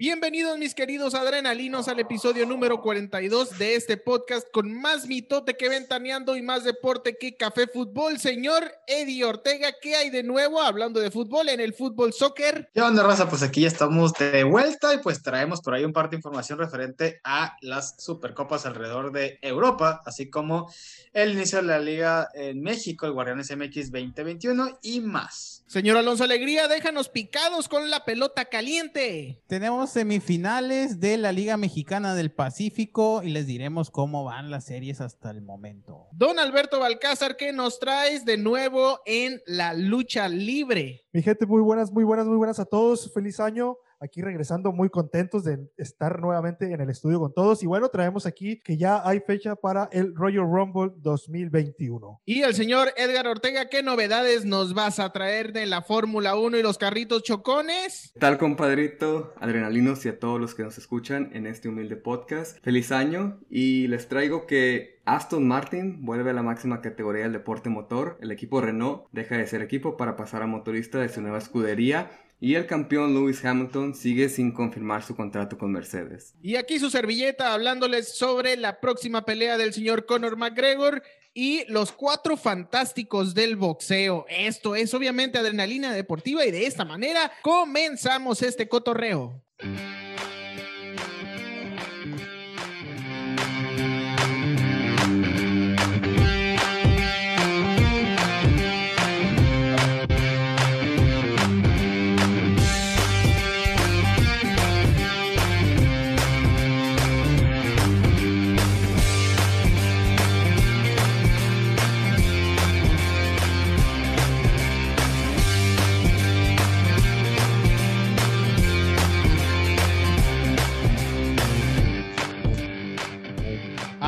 Bienvenidos mis queridos adrenalinos al episodio número 42 de este podcast con más mitote que ventaneando y más deporte que café fútbol. Señor Eddie Ortega, ¿qué hay de nuevo hablando de fútbol en el fútbol soccer? ¿Qué onda, raza? Pues aquí ya estamos de vuelta y pues traemos por ahí un par de información referente a las supercopas alrededor de Europa, así como el inicio de la liga en México, el Guardianes MX 2021 y más. Señor Alonso Alegría, déjanos picados con la pelota caliente. Tenemos semifinales de la Liga Mexicana del Pacífico y les diremos cómo van las series hasta el momento. Don Alberto Balcázar, ¿qué nos traes de nuevo en la lucha libre? Mi gente, muy buenas, muy buenas, muy buenas a todos. Feliz año aquí regresando muy contentos de estar nuevamente en el estudio con todos. Y bueno, traemos aquí que ya hay fecha para el Royal Rumble 2021. Y el señor Edgar Ortega, ¿qué novedades nos vas a traer de la Fórmula 1 y los carritos chocones? tal, compadrito? Adrenalinos y a todos los que nos escuchan en este humilde podcast. Feliz año y les traigo que Aston Martin vuelve a la máxima categoría del deporte motor. El equipo Renault deja de ser equipo para pasar a motorista de su nueva escudería y el campeón Lewis Hamilton sigue sin confirmar su contrato con Mercedes. Y aquí su servilleta hablándoles sobre la próxima pelea del señor Conor McGregor y los cuatro fantásticos del boxeo. Esto es obviamente adrenalina deportiva y de esta manera comenzamos este cotorreo.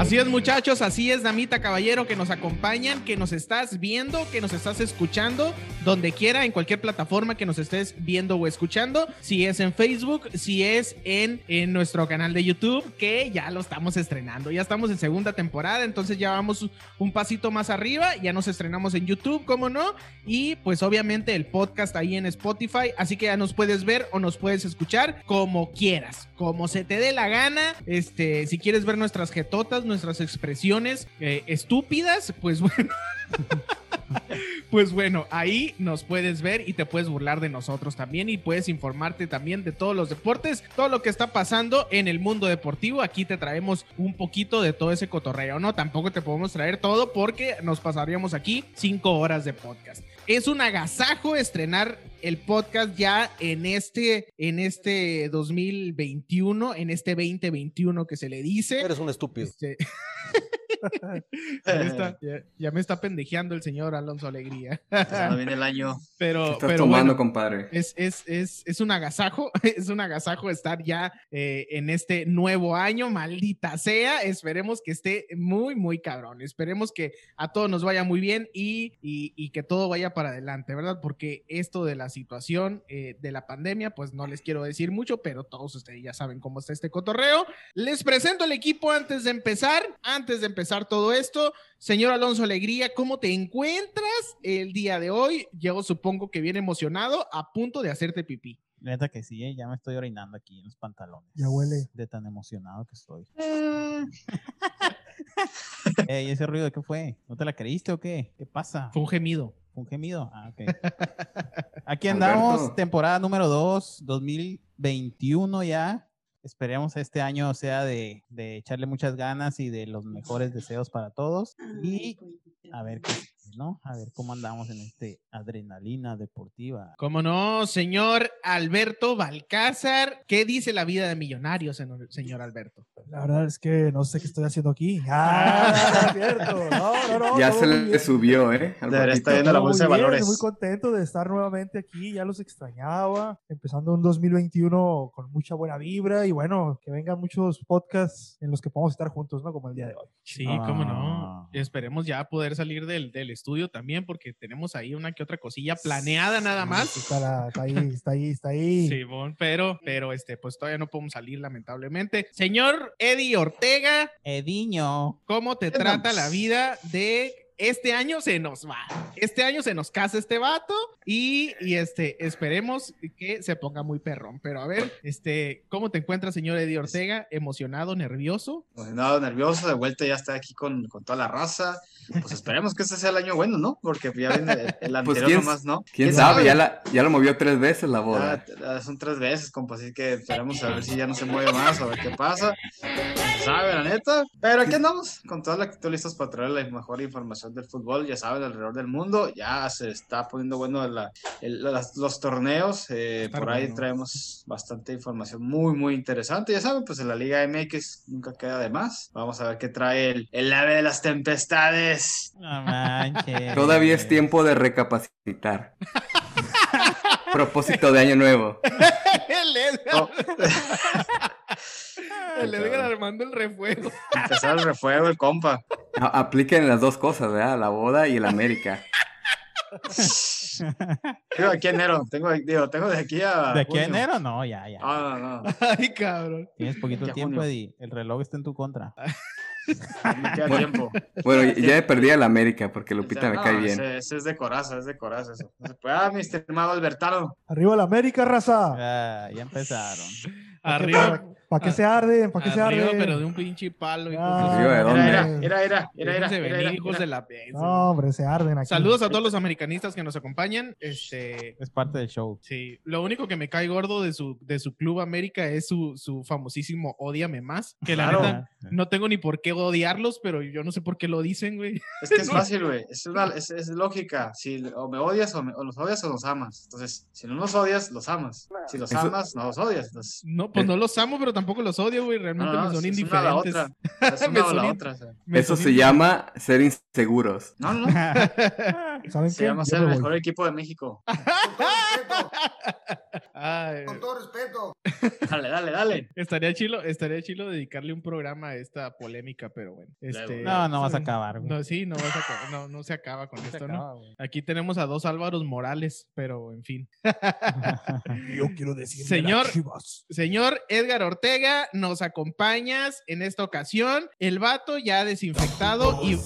Así es, muchachos, así es, damita caballero, que nos acompañan, que nos estás viendo, que nos estás escuchando, donde quiera, en cualquier plataforma que nos estés viendo o escuchando, si es en Facebook, si es en, en nuestro canal de YouTube, que ya lo estamos estrenando, ya estamos en segunda temporada, entonces ya vamos un pasito más arriba, ya nos estrenamos en YouTube, ¿cómo no? Y pues obviamente el podcast ahí en Spotify, así que ya nos puedes ver o nos puedes escuchar como quieras, como se te dé la gana, este, si quieres ver nuestras jetotas, nuestras expresiones eh, estúpidas, pues bueno. pues bueno, ahí nos puedes ver y te puedes burlar de nosotros también y puedes informarte también de todos los deportes, todo lo que está pasando en el mundo deportivo. Aquí te traemos un poquito de todo ese cotorreo, ¿no? Tampoco te podemos traer todo porque nos pasaríamos aquí cinco horas de podcast. Es un agasajo estrenar el podcast ya en este, en este 2021, en este 2021 que se le dice. Eres un estúpido. Este... ya, me está, ya, ya, me está, pendejeando el señor Alonso Alegría. no viene el año. Pero, estás pero tomando, bueno, compadre. Es, es, es, es, un agasajo, es un agasajo estar ya eh, en este nuevo año, maldita sea. Esperemos que esté muy, muy cabrón. Esperemos que a todos nos vaya muy bien y, y, y que todo vaya para adelante, ¿verdad? Porque esto de la situación eh, de la pandemia, pues no les quiero decir mucho, pero todos ustedes ya saben cómo está este cotorreo. Les presento el equipo antes de empezar, antes de empezar todo esto. Señor Alonso Alegría, ¿cómo te encuentras el día de hoy? Yo supongo que viene emocionado, a punto de hacerte pipí. Neta que sí, ¿eh? ya me estoy orinando aquí en los pantalones. Ya huele. De tan emocionado que estoy. Ey, ¿Ese ruido de qué fue? ¿No te la creíste o qué? ¿Qué pasa? Fue un gemido. ¿Fue un gemido? Ah, ok. Aquí andamos, Alberto. temporada número 2, 2021 ya. Esperemos este año sea de, de, echarle muchas ganas y de los mejores deseos para todos. Y a ver qué, ¿no? A ver cómo andamos en este adrenalina deportiva. ¿Cómo no, señor Alberto Balcázar? ¿Qué dice la vida de millonario, señor, Alberto? La verdad es que no sé qué estoy haciendo aquí. Ah, es cierto. No, no, no, ya se le bien. subió, ¿eh? Al Debería papito. estar viendo la bolsa de bien, valores. Muy contento de estar nuevamente aquí, ya los extrañaba, empezando un 2021 con mucha buena vibra y bueno, que vengan muchos podcasts en los que podamos estar juntos, ¿no? Como el día de hoy. Sí, cómo no. Ah. Esperemos ya poder salir del, del estudio también, porque tenemos ahí una que otra cosilla planeada nada más. Está, la- está ahí, está ahí, está ahí. Simón, pero, pero este, pues todavía no podemos salir, lamentablemente. Señor Eddie Ortega, Ediño. ¿cómo te ¿Qué trata la vida de este año se nos va. Este año se nos casa este vato y, y, este, esperemos que se ponga muy perrón. Pero a ver, este, ¿cómo te encuentras, señor Eddie Ortega? ¿Emocionado, nervioso? Emocionado, nervioso, de vuelta ya está aquí con, con toda la raza. Pues esperemos que este sea el año bueno, ¿no? Porque ya viene el, el anterior Pues quién, nomás, ¿no? quién sabe, Ya, la, ya lo movió tres veces la boda. Ah, son tres veces, compa, así que esperemos a ver si ya no se mueve más, a ver qué pasa. No sabe, la neta. Pero aquí andamos, con toda la actitud listos para traer la mejor información del fútbol, ya saben, alrededor del mundo. Ya se está poniendo bueno la, el, las, los torneos. Eh, por ahí bueno. traemos bastante información muy, muy interesante. Ya saben, pues en la Liga MX nunca queda de más. Vamos a ver qué trae el, el ave de las tempestades. No manches. Todavía es tiempo de recapacitar. Propósito de año nuevo. el Edgar, armando el refuego. empezar el refuego, el compa. A- apliquen las dos cosas, ¿verdad? La boda y el América. Tengo aquí enero, tengo, digo, tengo de aquí a. ¿De aquí a junio. enero? No, ya, ya. Ah, no, no. Ay, cabrón. Tienes poquito tiempo, junio. Eddie. El reloj está en tu contra. Me queda tiempo. Bueno, ya he perdido el América porque Lupita me No, cae bien. Ese, ese es de coraza, es de coraza. Eso. No se puede. Ah, mi estimado Albertano. Arriba la América, raza. Ah, ya empezaron. Arriba. ¿Para qué se arden? ¿Para qué se arden? pero de un pinche palo. Ah, Arriba, ¿de Era, dónde? era, era, era, era, era, Déjense era, venir, era, hijos era. de la No, hombre, se arden aquí. Saludos a todos los americanistas que nos acompañan. Este, Es parte del show. sí, lo único que me cae gordo de su, de su club América es su, su famosísimo Ódiame más. Que la Claro. neta, no tengo ni por qué odiarlos, pero yo no sé por qué lo dicen, güey. Es que es fácil, güey. Es, una, es, es lógica. Si o me odias o, me, o los odias o los amas. Entonces, si no los odias, los amas. Si los Eso- amas, no los odias. Entonces, No, pues no los amo, pero tampoco los odio, güey. Realmente no, me son es- es una a la indiferentes. otra. Es Me una o la son otra. o sea. Me Eso se llama ser inseguros. No, no, no. ¿Saben Se qué? llama ser el mejor equipo de México. Ay, Con todo respeto. Dale, dale, dale. estaría chilo, estaría chilo dedicarle un programa a esta polémica, pero bueno. Este, No, no vas a acabar, güey. No, sí, no, vas a acabar- no, no se acaba con esto, ¿no? güey. Aquí tenemos a dos Álvaros Morales, pero en fin. Yo quiero decir. Señor- Señor Edgar Ortega, nos acompañas en esta ocasión. El vato ya desinfectado y.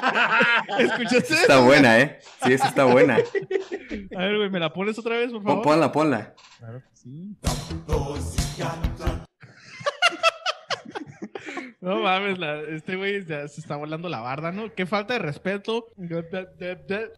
¿Escuchaste? Está buena, ¿eh? Sí, esa está buena. A ver, güey, ¿me la pones otra vez, por favor? Ponla, ponla. Claro que sí. No mames, la- este güey ya se está volando la barda, ¿no? Qué falta de respeto.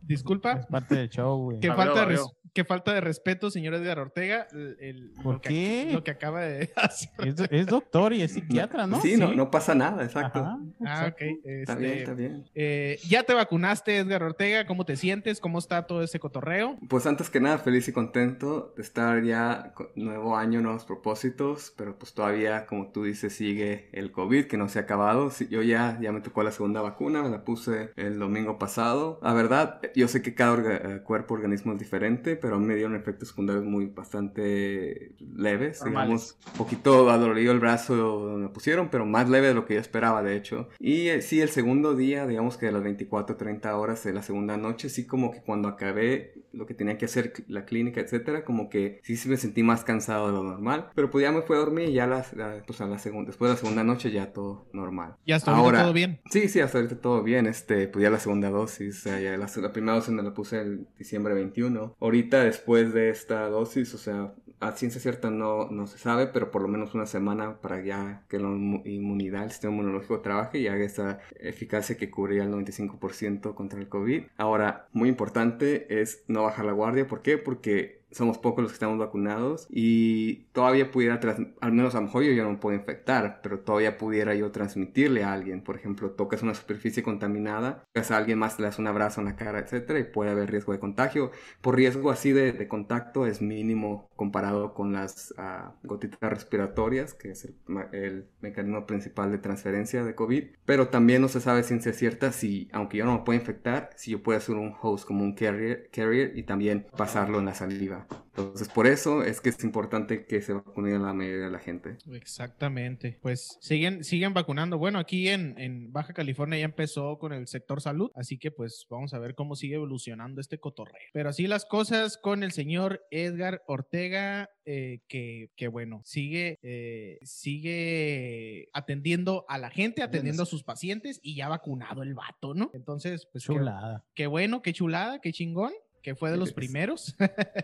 Disculpa. Es parte del show, güey. Qué Abrió, falta, de res-. Qué falta de respeto, señor Edgar Ortega. el- el- ¿Por lo que- qué? Lo que acaba de hacer. Es, es doctor y es psiquiatra, ¿no? Sí, no, no pasa nada, exacto. Ajá, Ah, exacto. ok. Está este, bien, está bien. eh, ya te vacunaste, Edgar Ortega. ¿Cómo te sientes? ¿Cómo está todo ese cotorreo? Pues antes que nada, feliz y contento de estar ya con nuevo año, nuevos propósitos, pero pues todavía, como tú dices, sigue el COVID que no se ha acabado. Sí, yo ya, ya me tocó la segunda vacuna, me la puse el domingo pasado. La verdad, yo sé que cada orga- eh, cuerpo, organismo es diferente, pero a mí me dieron efectos secundarios muy bastante leves, Normales. digamos. Un poquito adolorido el brazo donde me pusieron, pero más leve de lo que yo esperaba, de hecho. Y eh, sí, el segundo día, digamos que de las 24 30 horas de la segunda noche, sí como que cuando acabé lo que tenía que hacer, la clínica, etcétera, como que sí, sí me sentí más cansado de lo normal. Pero pues ya me fui a dormir y ya las, la- pues a la segunda, después de la segunda noche ya todo normal. Ya está ahorita Ahora- todo bien. Sí, sí, hasta ahorita todo bien. Este, pues ya la segunda dosis, o sea, ya la, la primera dosis me la puse el diciembre 21. Ahorita, después de esta dosis, o sea, a ciencia cierta no, no se sabe, pero por lo menos una semana para ya que la inmu- inmunidad, el sistema inmunológico trabaje y haga esa eficacia que cubría el 95% contra el COVID. Ahora, muy importante es no bajar la guardia. ¿Por qué? Porque somos pocos los que estamos vacunados y todavía pudiera, al menos a lo mejor yo ya no puedo infectar, pero todavía pudiera yo transmitirle a alguien. Por ejemplo, tocas una superficie contaminada, tocas a alguien más, le das un abrazo en la cara, etcétera, y puede haber riesgo de contagio. Por riesgo así de, de contacto es mínimo comparado con las ah, gotitas respiratorias, que es el, el mecanismo principal de transferencia de COVID. Pero también no se sabe ciencia cierta si, aunque yo no me pueda infectar, si yo puedo ser un host como un carrier, carrier y también pasarlo en la saliva. Entonces, por eso es que es importante que se vacune a la mayoría de la gente. Exactamente. Pues siguen, siguen vacunando. Bueno, aquí en, en Baja California ya empezó con el sector salud, así que pues vamos a ver cómo sigue evolucionando este cotorreo. Pero así las cosas con el señor Edgar Ortega, eh, que, que bueno, sigue, eh, sigue atendiendo a la gente, atendiendo a sus pacientes y ya vacunado el vato, ¿no? Entonces, pues qué- Chulada. qué bueno, qué chulada, qué chingón. Que fue de los Es- primeros.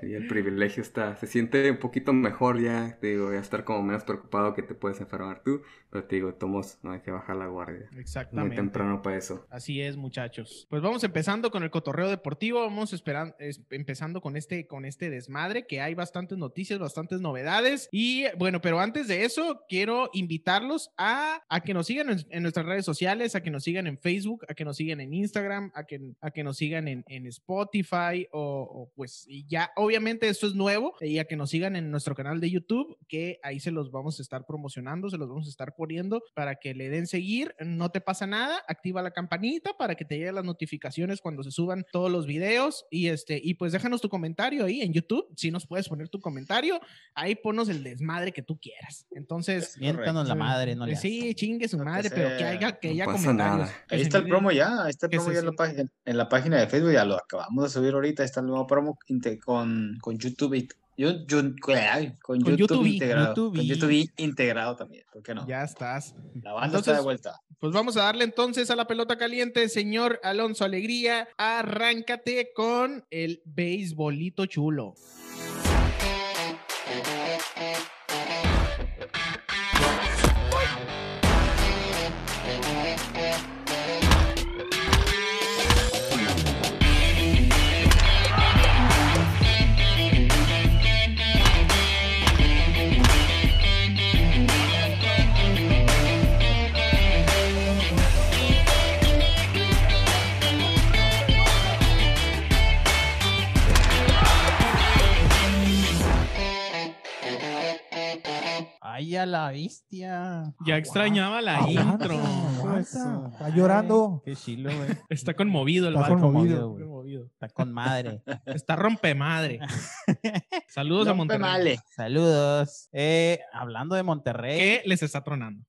Y el privilegio está, se siente un poquito mejor ya, te digo, ya estar como menos preocupado que te puedes enfermar tú, pero te digo, tomos, no hay que bajar la guardia. Muy Exactamente. temprano para eso. Así es, muchachos. Pues vamos empezando con el cotorreo deportivo. Vamos esperan- es- empezando con este, con este desmadre, que hay bastantes noticias, bastantes novedades. Y bueno, pero antes de eso, quiero invitarlos a, a que nos sigan en, en nuestras redes sociales, a que nos sigan en Facebook, a que nos sigan en Instagram, a que, a que nos sigan en, en Spotify o, o, pues ya, obviamente esto es nuevo, y a que nos sigan en nuestro canal de YouTube, que ahí se los vamos a estar promocionando, se los vamos a estar poniendo para que le den seguir, no te pasa nada, activa la campanita para que te lleguen las notificaciones cuando se suban todos los videos y este y pues déjanos tu comentario ahí en YouTube, si nos puedes poner tu comentario, ahí ponos el desmadre que tú quieras. Entonces, Es Miéntanos la Sí. madre, no le sí, chingue su que madre, pero que haya que No haya pasa comentarios. nada. Que Ahí está el promo ya, ahí está el promo ya en la, sienta. página, en la página de Facebook, ya lo acabamos de subir ahorita, ahí está el nuevo promo con, con YouTube, y- yo- yo- ay, con, Con YouTube, YouTube, integrado, YouTube. con YouTube integrado también, ¿por qué no? Ya estás. La banda está de vuelta. Pues vamos a darle entonces a la pelota caliente, señor Alonso Alegría. Arráncate con el beisbolito chulo. Ay, a la bestia. Ya extrañaba la Aguanta, intro. aguanta. Está llorando. Qué chilo, güey. Está conmovido el Está vato. conmovido. güey. Conmovido. Está con madre. Está rompe madre. Saludos a Monterrey. male. Saludos. Eh, hablando de Monterrey, ¿Qué les está tronando?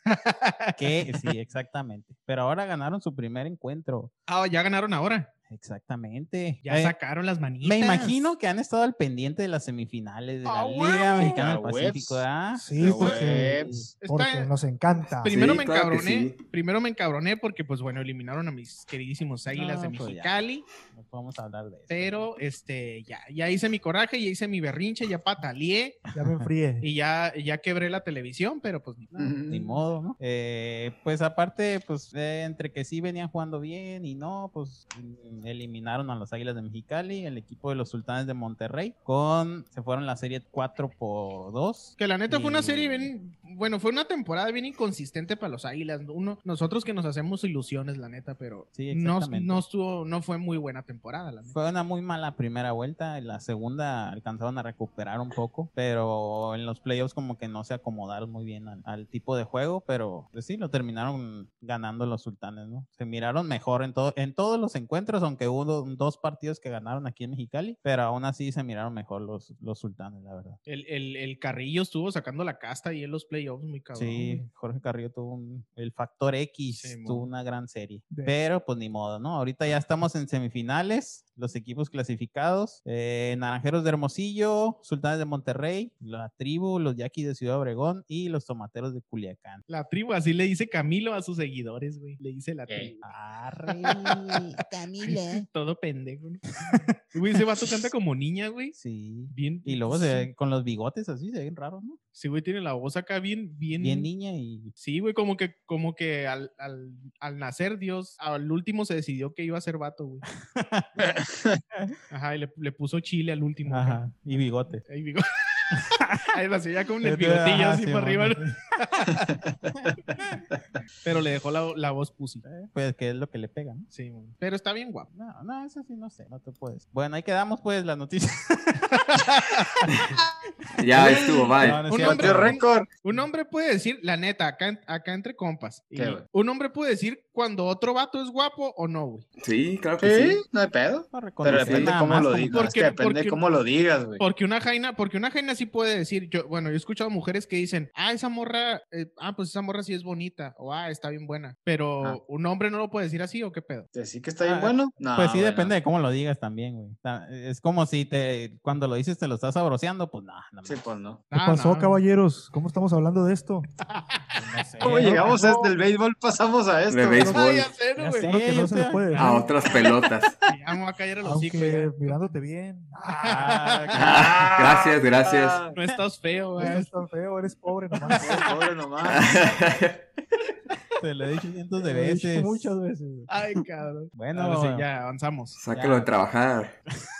que sí, exactamente. Pero ahora ganaron su primer encuentro. Ah, ya ganaron ahora. Exactamente. Ya Eh, sacaron las manitas. me imagino que han estado al pendiente de las semifinales de la Ah, Liga. Mexicana del Pacífico. ¿ah? Sí, porque, nos encanta. Primero Sí, me claro encabroné. sí. Primero me encabroné porque, pues bueno, eliminaron a mis queridísimos águilas de pues. Mexicali. No podemos hablar de eso. Pero este, ya, ya hice mi coraje, ya hice mi berrinche, ya pataleé Ya me enfríe. y ya, ya quebré la televisión, pero pues ni modo. Ni modo, ¿no? Eh, pues aparte, pues eh, entre que sí venían jugando bien y no, pues mm, eliminaron a los Águilas de Mexicali, el equipo de los Sultanes de Monterrey, con se fueron la serie 4 por 2. Que la neta fue una serie bien, bueno, fue una temporada bien inconsistente para los Águilas. Uno, nosotros que nos hacemos ilusiones, la neta, pero Sí, no, no estuvo, no fue muy buena temporada, la neta. Fue una muy mala primera vuelta, en la segunda alcanzaron a recuperar un poco, pero en los playoffs como que no se acomodaron muy bien al, al tipo de juego, pero pues sí, lo terminaron ganando los sultanes, ¿no? Se miraron mejor en, todo, en todos los encuentros, aunque hubo dos partidos que ganaron aquí en Mexicali, pero aún así se miraron mejor los, los sultanes, la verdad. El, el, el Carrillo estuvo sacando la casta y en los playoffs, muy cabrón. Sí. Jorge Carrillo tuvo un- el factor X, Sí, tuvo una gran serie. De- Pero pues ni modo, ¿no? Ahorita ya estamos en semifinales, los equipos clasificados, eh, Naranjeros de Hermosillo, Sultanes de Monterrey, la tribu, los Yaquis de Ciudad Obregón y los Tomateros de Culiacán. La tribu, así le dice Camilo a sus seguidores, güey. Le dice la tribu. Arre, Camila. Todo pendejo, ¿no? Güey, ese vato canta como niña, güey. Sí. Bien. Y luego se ve con los bigotes así, se ven raros, ¿no? Sí, güey, tiene la voz acá bien, bien. Bien niña y Sí, güey, como que, como que al, al, al nacer Dios, al último se decidió que iba a ser vato, güey. Ajá, y le, le puso chile al último. acá. Ajá, y bigote. Ahí, bigo- Ahí lo hacía ya con el bigotillo así sí, para arriba. Pero le dejó la, la voz pussy. Eh, Pues que es lo que le pega, ¿no? Sí. Pero está bien guapo. No, no, eso sí, no sé, no te puedes. Bueno, ahí quedamos pues las noticias. Ya estuvo, bye. No, no Un hombre- récord. Un hombre puede decir, la neta, acá, acá entre compas. un hombre puede decir cuando otro vato es guapo o no, güey. Sí, claro que Sí, sí. no hay pedo. No Pero depende cómo más lo digas. Es porque- que depende porque- cómo lo digas, güey. Porque una jaina, porque una jaina sí puede decir, yo, bueno, yo he escuchado mujeres que dicen, ah, esa morra, eh, ah, pues esa morra sí es bonita, o ah, está bien buena. Pero Ah. un hombre no lo puede decir así, o qué pedo. ¿Decir que está bien Ah, bueno? No, Pues sí, bueno. depende de cómo lo digas también, güey. Es como si te, cuando lo dices te lo estás sabroseando, pues no, no, Sí, pues no. ¿Qué Ah, pasó, no. caballeros? ¿Cómo estamos hablando de esto? no sé. ¿Cómo Eh, llegamos no. desde el béisbol? Pasamos a esto. De béisbol. No. A otras pelotas. A caer. Aunque ya. mirándote bien. Ah, Gracias, gracias. No estás feo, No güey. eres tan feo, eres pobre nomás. Pobre nomás. te lo he dicho cientos de Lo he dicho veces. Muchas veces. Ay, cabrón. Bueno, sí, ya avanzamos. Sácalo de trabajar.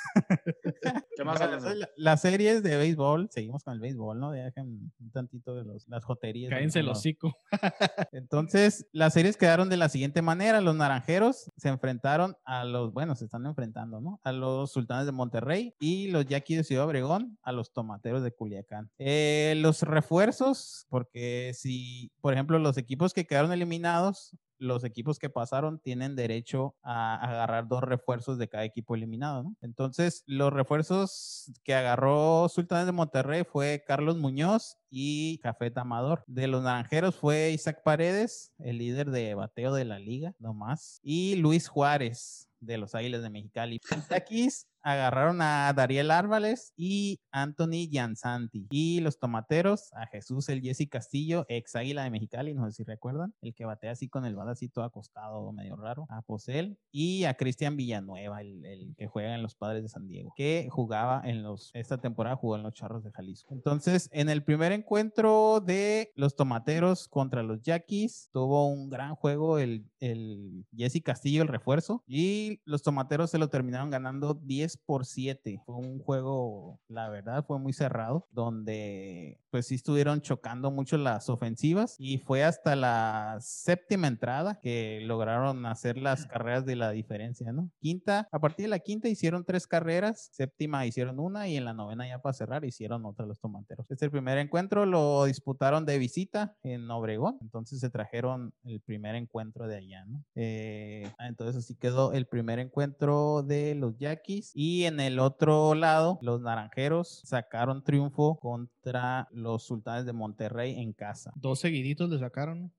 ¿Qué más Bueno, hablamos? la- Las series de béisbol, seguimos con el béisbol, ¿no? Dejen un tantito de los, las joterías. Cállense el hocico. Entonces, las series quedaron de la siguiente manera. Los naranjeros se enfrentaron a los, bueno, se están enfrentando, ¿no? A los sultanes de Monterrey y los yaquis de Ciudad Obregón a los tomateros de Culiacán. Eh, los refuerzos, porque si, por ejemplo, los equipos que quedaron eliminados, los equipos que pasaron tienen derecho a agarrar dos refuerzos de cada equipo eliminado, ¿no? Entonces, los refuerzos que agarró Sultanes de Monterrey fue Carlos Muñoz y Café Amador. De los naranjeros fue Isaac Paredes, el líder de bateo de la liga, nomás, y Luis Juárez de los Águilas de Mexicali. Yaquis agarraron a Dariel Árvales y Anthony Gianzanti. Y los tomateros a Jesús el Jesse Castillo, ex Águila de Mexicali, no sé si recuerdan, el que batea así con el todo acostado, medio raro, a Posel. Y a Cristian Villanueva, el, el que juega en los Padres de San Diego, que jugaba en los, esta temporada jugó en los Charros de Jalisco. Entonces, en el primer encuentro de los tomateros contra los Yaquis, tuvo un gran juego el, el Jesse Castillo, el refuerzo, y los tomateros se lo terminaron ganando 10 por 7. Fue un juego, la verdad, fue muy cerrado, donde pues sí estuvieron chocando mucho las ofensivas y fue hasta la séptima entrada que lograron hacer las carreras de la diferencia, ¿no? Quinta, a partir de la quinta hicieron tres carreras, séptima hicieron una y en la novena ya para cerrar hicieron otra los tomateros. Este primer encuentro lo disputaron de visita en Obregón, entonces se trajeron el primer encuentro de allá, ¿no? Eh, entonces así quedó el primer encuentro de los Yaquis y en el otro lado los Naranjeros sacaron triunfo contra los Sultanes de Monterrey en casa. Dos seguiditos le sacaron.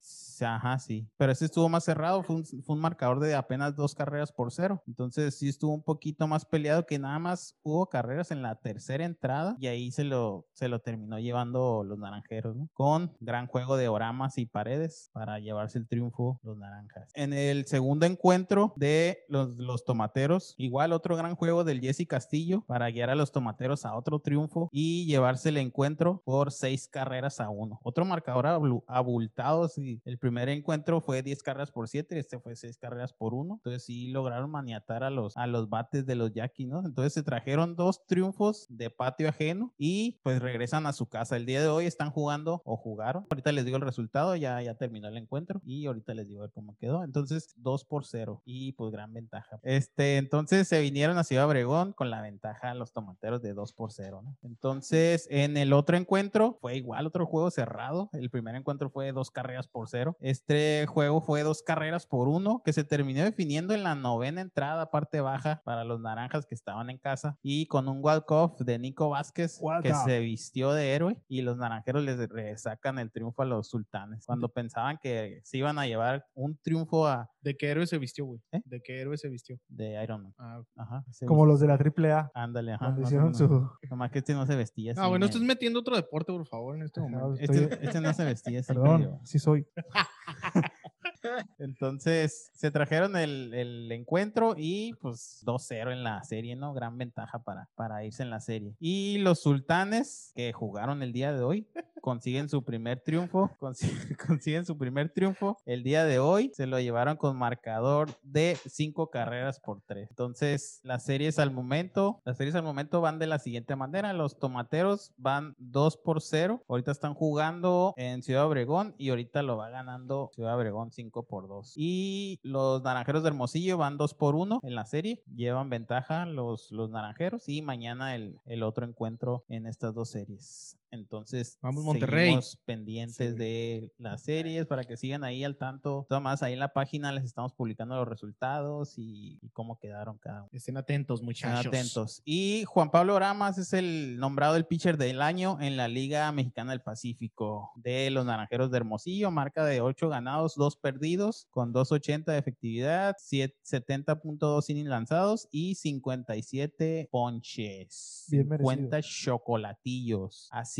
Ajá, sí. Pero ese estuvo más cerrado, fue un, fue un marcador de apenas dos carreras por cero. Entonces sí estuvo un poquito más peleado que nada más hubo carreras en la tercera entrada y ahí se lo, se lo terminó llevando los naranjeros, ¿no? Con gran juego de oramas y paredes para llevarse el triunfo los naranjas. En el segundo encuentro de los, los tomateros, igual otro gran juego del Jesse Castillo para guiar a los tomateros a otro triunfo y llevarse el encuentro por seis carreras a uno. Otro marcador abultado, sí. El primer encuentro fue 10 carreras por 7, este fue 6 carreras por 1. Entonces sí lograron maniatar a los, a los bates de los Yaquis, ¿no? Entonces se trajeron dos triunfos de patio ajeno y pues regresan a su casa. El día de hoy están jugando o jugaron. Ahorita les digo el resultado, ya, ya terminó el encuentro y ahorita les digo a cómo quedó. Entonces 2 por 0 y pues gran ventaja. Este, entonces se vinieron a Ciudad Obregón con la ventaja los tomateros de 2 por 0, ¿no? Entonces en el otro encuentro fue igual, otro juego cerrado. El primer encuentro fue dos carreras por cero. Este juego fue dos carreras por uno, que se terminó definiendo en la novena entrada, parte baja, para los naranjas que estaban en casa. Y con un walk-off de Nico Vázquez, que se vistió de héroe. Y los naranjeros les sacan el triunfo a los sultanes. Cuando pensaban que se iban a llevar un triunfo a, ¿De qué héroe se vistió, güey? ¿Eh? ¿De qué héroe se vistió? de Iron Man. Ah, Ajá. Como vistió- los de la AAA. Ándale, ajá. Cuando más o hicieron menos. su. Nomás que este no se vestía así. ah, bueno, estás metiendo otro deporte, por favor, en este momento. estoy- Este, este no se vestía así. Perdón, medio- sí soy. Entonces se trajeron el, el encuentro y pues 2-0 en la serie, ¿no? Gran ventaja para, para irse en la serie. Y los sultanes que jugaron el día de hoy consiguen su primer triunfo, consi- consiguen su primer triunfo el día de hoy, se lo llevaron con marcador de cinco carreras por tres. Entonces, las series al momento, las series al momento van de la siguiente manera, los tomateros van 2 por 0, ahorita están jugando en Ciudad Obregón y ahorita lo va ganando Ciudad Obregón 5 por 2. Y los naranjeros de Hermosillo van 2 por 1 en la serie, llevan ventaja los, los naranjeros y mañana el, el otro encuentro en estas dos series. Entonces, Vamos, Monterrey. seguimos pendientes de las series para que sigan ahí al tanto. Todo más ahí en la página les estamos publicando los resultados y, y cómo quedaron cada uno. Estén atentos, Estén muchachos. atentos. Y Juan Pablo Ramas es el nombrado el pitcher del año en la Liga Mexicana del Pacífico de los Naranjeros de Hermosillo, marca de 8 ganados, 2 perdidos, con 2.80 de efectividad, siete- 70.2 innings lanzados y 57 ponches. Bien merecido. 50 chocolatillos. Así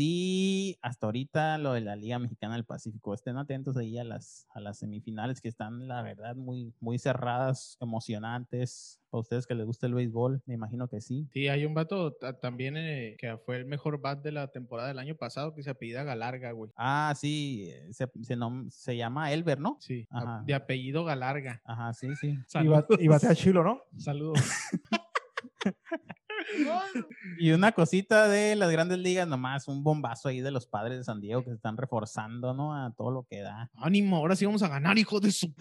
hasta ahorita lo de la Liga Mexicana del Pacífico. Estén atentos ahí a las, a las semifinales que están, la verdad, muy, muy cerradas, emocionantes. A ustedes que les gusta el béisbol, me imagino que sí. Sí, hay un vato ta- también eh, que fue el mejor bat de la temporada del año pasado que se apellida Galarga, güey. Ah, sí, eh, se, se, nom- se llama Elber, ¿no? Sí, a- Ajá. de apellido Galarga. Ajá, sí, sí. Y, bat- y batea chilo, ¿no? Saludos. Y una cosita de las grandes ligas, nomás un bombazo ahí de los padres de San Diego que se están reforzando, ¿no? A todo lo que da. Ánimo, ahora sí vamos a ganar, hijo de su.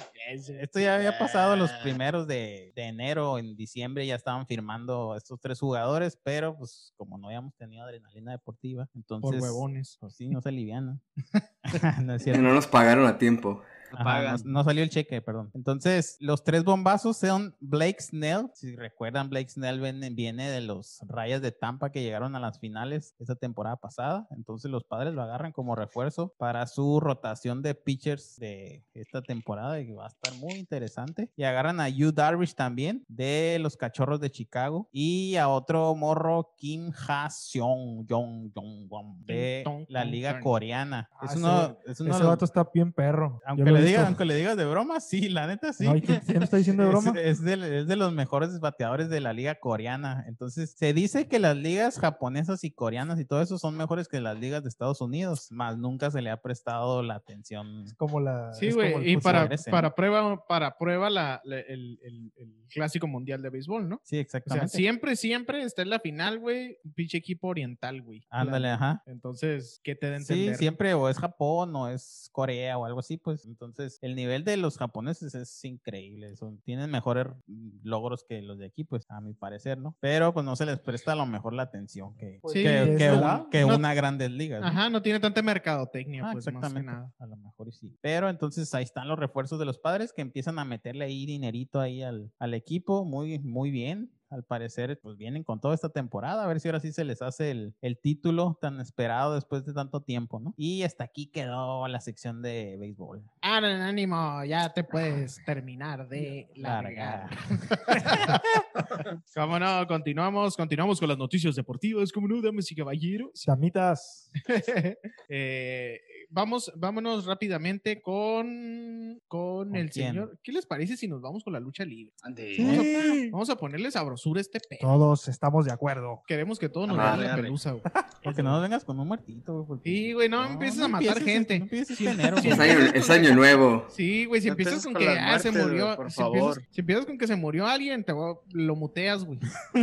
Esto ya había pasado los primeros de, de enero, en diciembre ya estaban firmando estos tres jugadores, pero pues como no habíamos tenido adrenalina deportiva, entonces... Por huevones. Pues sí, no se alivianan. no no nos pagaron a tiempo. Ajá, no, no salió el cheque, perdón. Entonces, los tres bombazos son Blake Snell. Si recuerdan, Blake Snell viene, viene de los Rayas de Tampa que llegaron a las finales esta temporada pasada. Entonces, los padres lo agarran como refuerzo para su rotación de pitchers de esta temporada y que va a estar muy interesante. Y agarran a Yu Darvish también de los Cachorros de Chicago y a otro morro Kim Ha Seong Jong Jong de la liga coreana. Ah, Es ese- uno, es uno de Ese vato está bien perro. Yo aunque le, digas, aunque le digas de broma, sí, la neta sí. No, ¿y quién- quién está diciendo de broma? Es, es de, es de los mejores bateadores de la liga coreana. Entonces, se dice que las ligas japonesas y coreanas y todo eso son mejores que las ligas de Estados Unidos, más nunca se le ha prestado la atención. Es como la. Sí, güey. Y para, para prueba, para prueba la, la- el, el- el clásico mundial de béisbol, ¿no? Sí, O sea, exactamente. siempre, siempre está en la final, güey, un pinche equipo oriental, güey. Ándale, ajá. Entonces, ¿qué te da a Sí, entender? siempre o es Japón o es Corea o algo así, pues entonces el nivel de los japoneses es increíble, son, tienen mejores mm, logros que los de aquí, pues a mi parecer, ¿no? Pero pues no se les presta a lo mejor la atención que, Pues, Sí, que, que un- que No- una grandes ligas. ¿no? Ajá, no tiene tanta mercadotecnia, Ah, pues más que exactamente. nada. A lo mejor sí. Pero entonces ahí están los refuerzos de los padres que empiezan a meterle ahí dinerito ahí al, al equipo. Muy, muy bien. Al parecer, pues vienen con toda esta temporada. A ver si ahora sí se les hace el, el título tan esperado después de tanto tiempo, ¿no? Y hasta aquí quedó la sección de béisbol. Ah, ánimo, ya te puedes terminar de Largar. largar. ¿Cómo no? Continuamos, continuamos con las noticias deportivas, ¿cómo no, damas y caballeros? Chamitas. Eh, vamos, vámonos rápidamente con, con ¿Con el quién? señor. ¿Qué les parece si nos vamos con la lucha libre? Ande. Sí. Vamos a ponerle sabrosura a este pedo. Todos estamos de acuerdo. Queremos que todos nos Ah, den la pelusa, güey. Porque no nos vengas con un muertito, güey. porque- Sí, güey, no, empieces a matar empieces gente. No empieces Sí, enero, sí. Es año, es año nuevo. Sí, güey, si No empiezas con con que ah, se murió, por si, empiezas, si empiezas con que se murió alguien, te voy a- lo muteas, güey.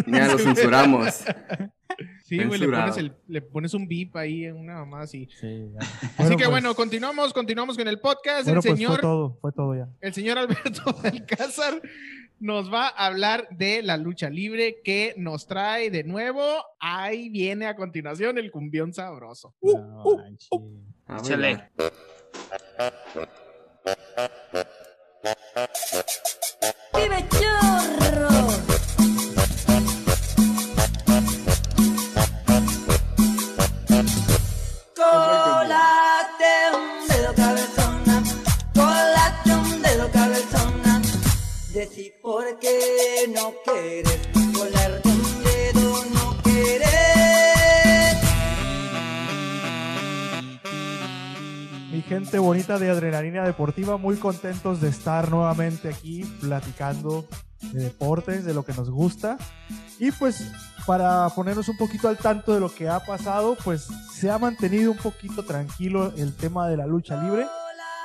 Ya lo censuramos. Sí, güey, le pones, el- le pones un beep ahí en una mamá así. Sí, ya. Así Bueno, que pues- bueno, continuamos, continuamos con el podcast. Bueno, el pues señor fue todo, fue todo ya. el señor Alberto Alcázar nos va a hablar de la lucha libre que nos trae de nuevo. Ahí viene a continuación el cumbión sabroso. No manches. A Échale. bailar. ¡Vive no un dedo no quieres. Mi gente bonita de Adrenalina Deportiva, muy contentos de estar nuevamente aquí platicando de deportes, de lo que nos gusta. Y pues para ponernos un poquito al tanto de lo que ha pasado, pues se ha mantenido un poquito tranquilo el tema de la lucha libre,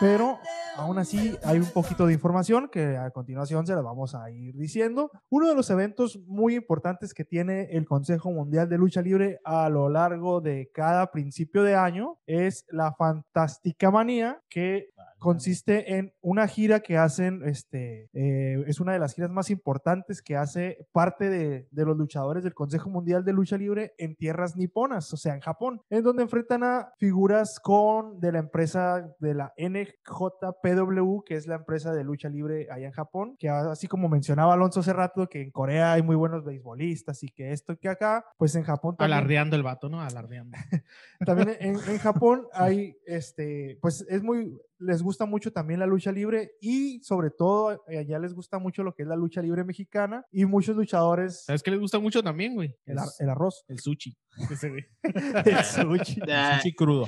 pero aún así hay un poquito de información que a continuación se la vamos a ir diciendo. Uno de los eventos muy importantes que tiene el Consejo Mundial de Lucha Libre a lo largo de cada principio de año es la Fantástica Manía, que consiste en una gira que hacen, este, eh, es una de las giras más importantes que hace parte de, de, los luchadores del Consejo Mundial de Lucha Libre en tierras niponas, o sea, en Japón, en donde enfrentan a figuras con de la empresa de la NJPW, que es la empresa de lucha libre allá en Japón, que así como mencionaba Alonso hace rato, que en Corea hay muy buenos beisbolistas y que esto y que acá, pues en Japón también... Alardeando el vato, ¿no? Alardeando. también en, en Japón hay, este, pues es muy, les gusta mucho también la lucha libre y sobre todo eh, allá les gusta mucho lo que es la lucha libre mexicana y muchos luchadores. ¿Sabes qué les gusta mucho también, güey? El, ar el arroz. El sushi. el sushi. el sushi crudo.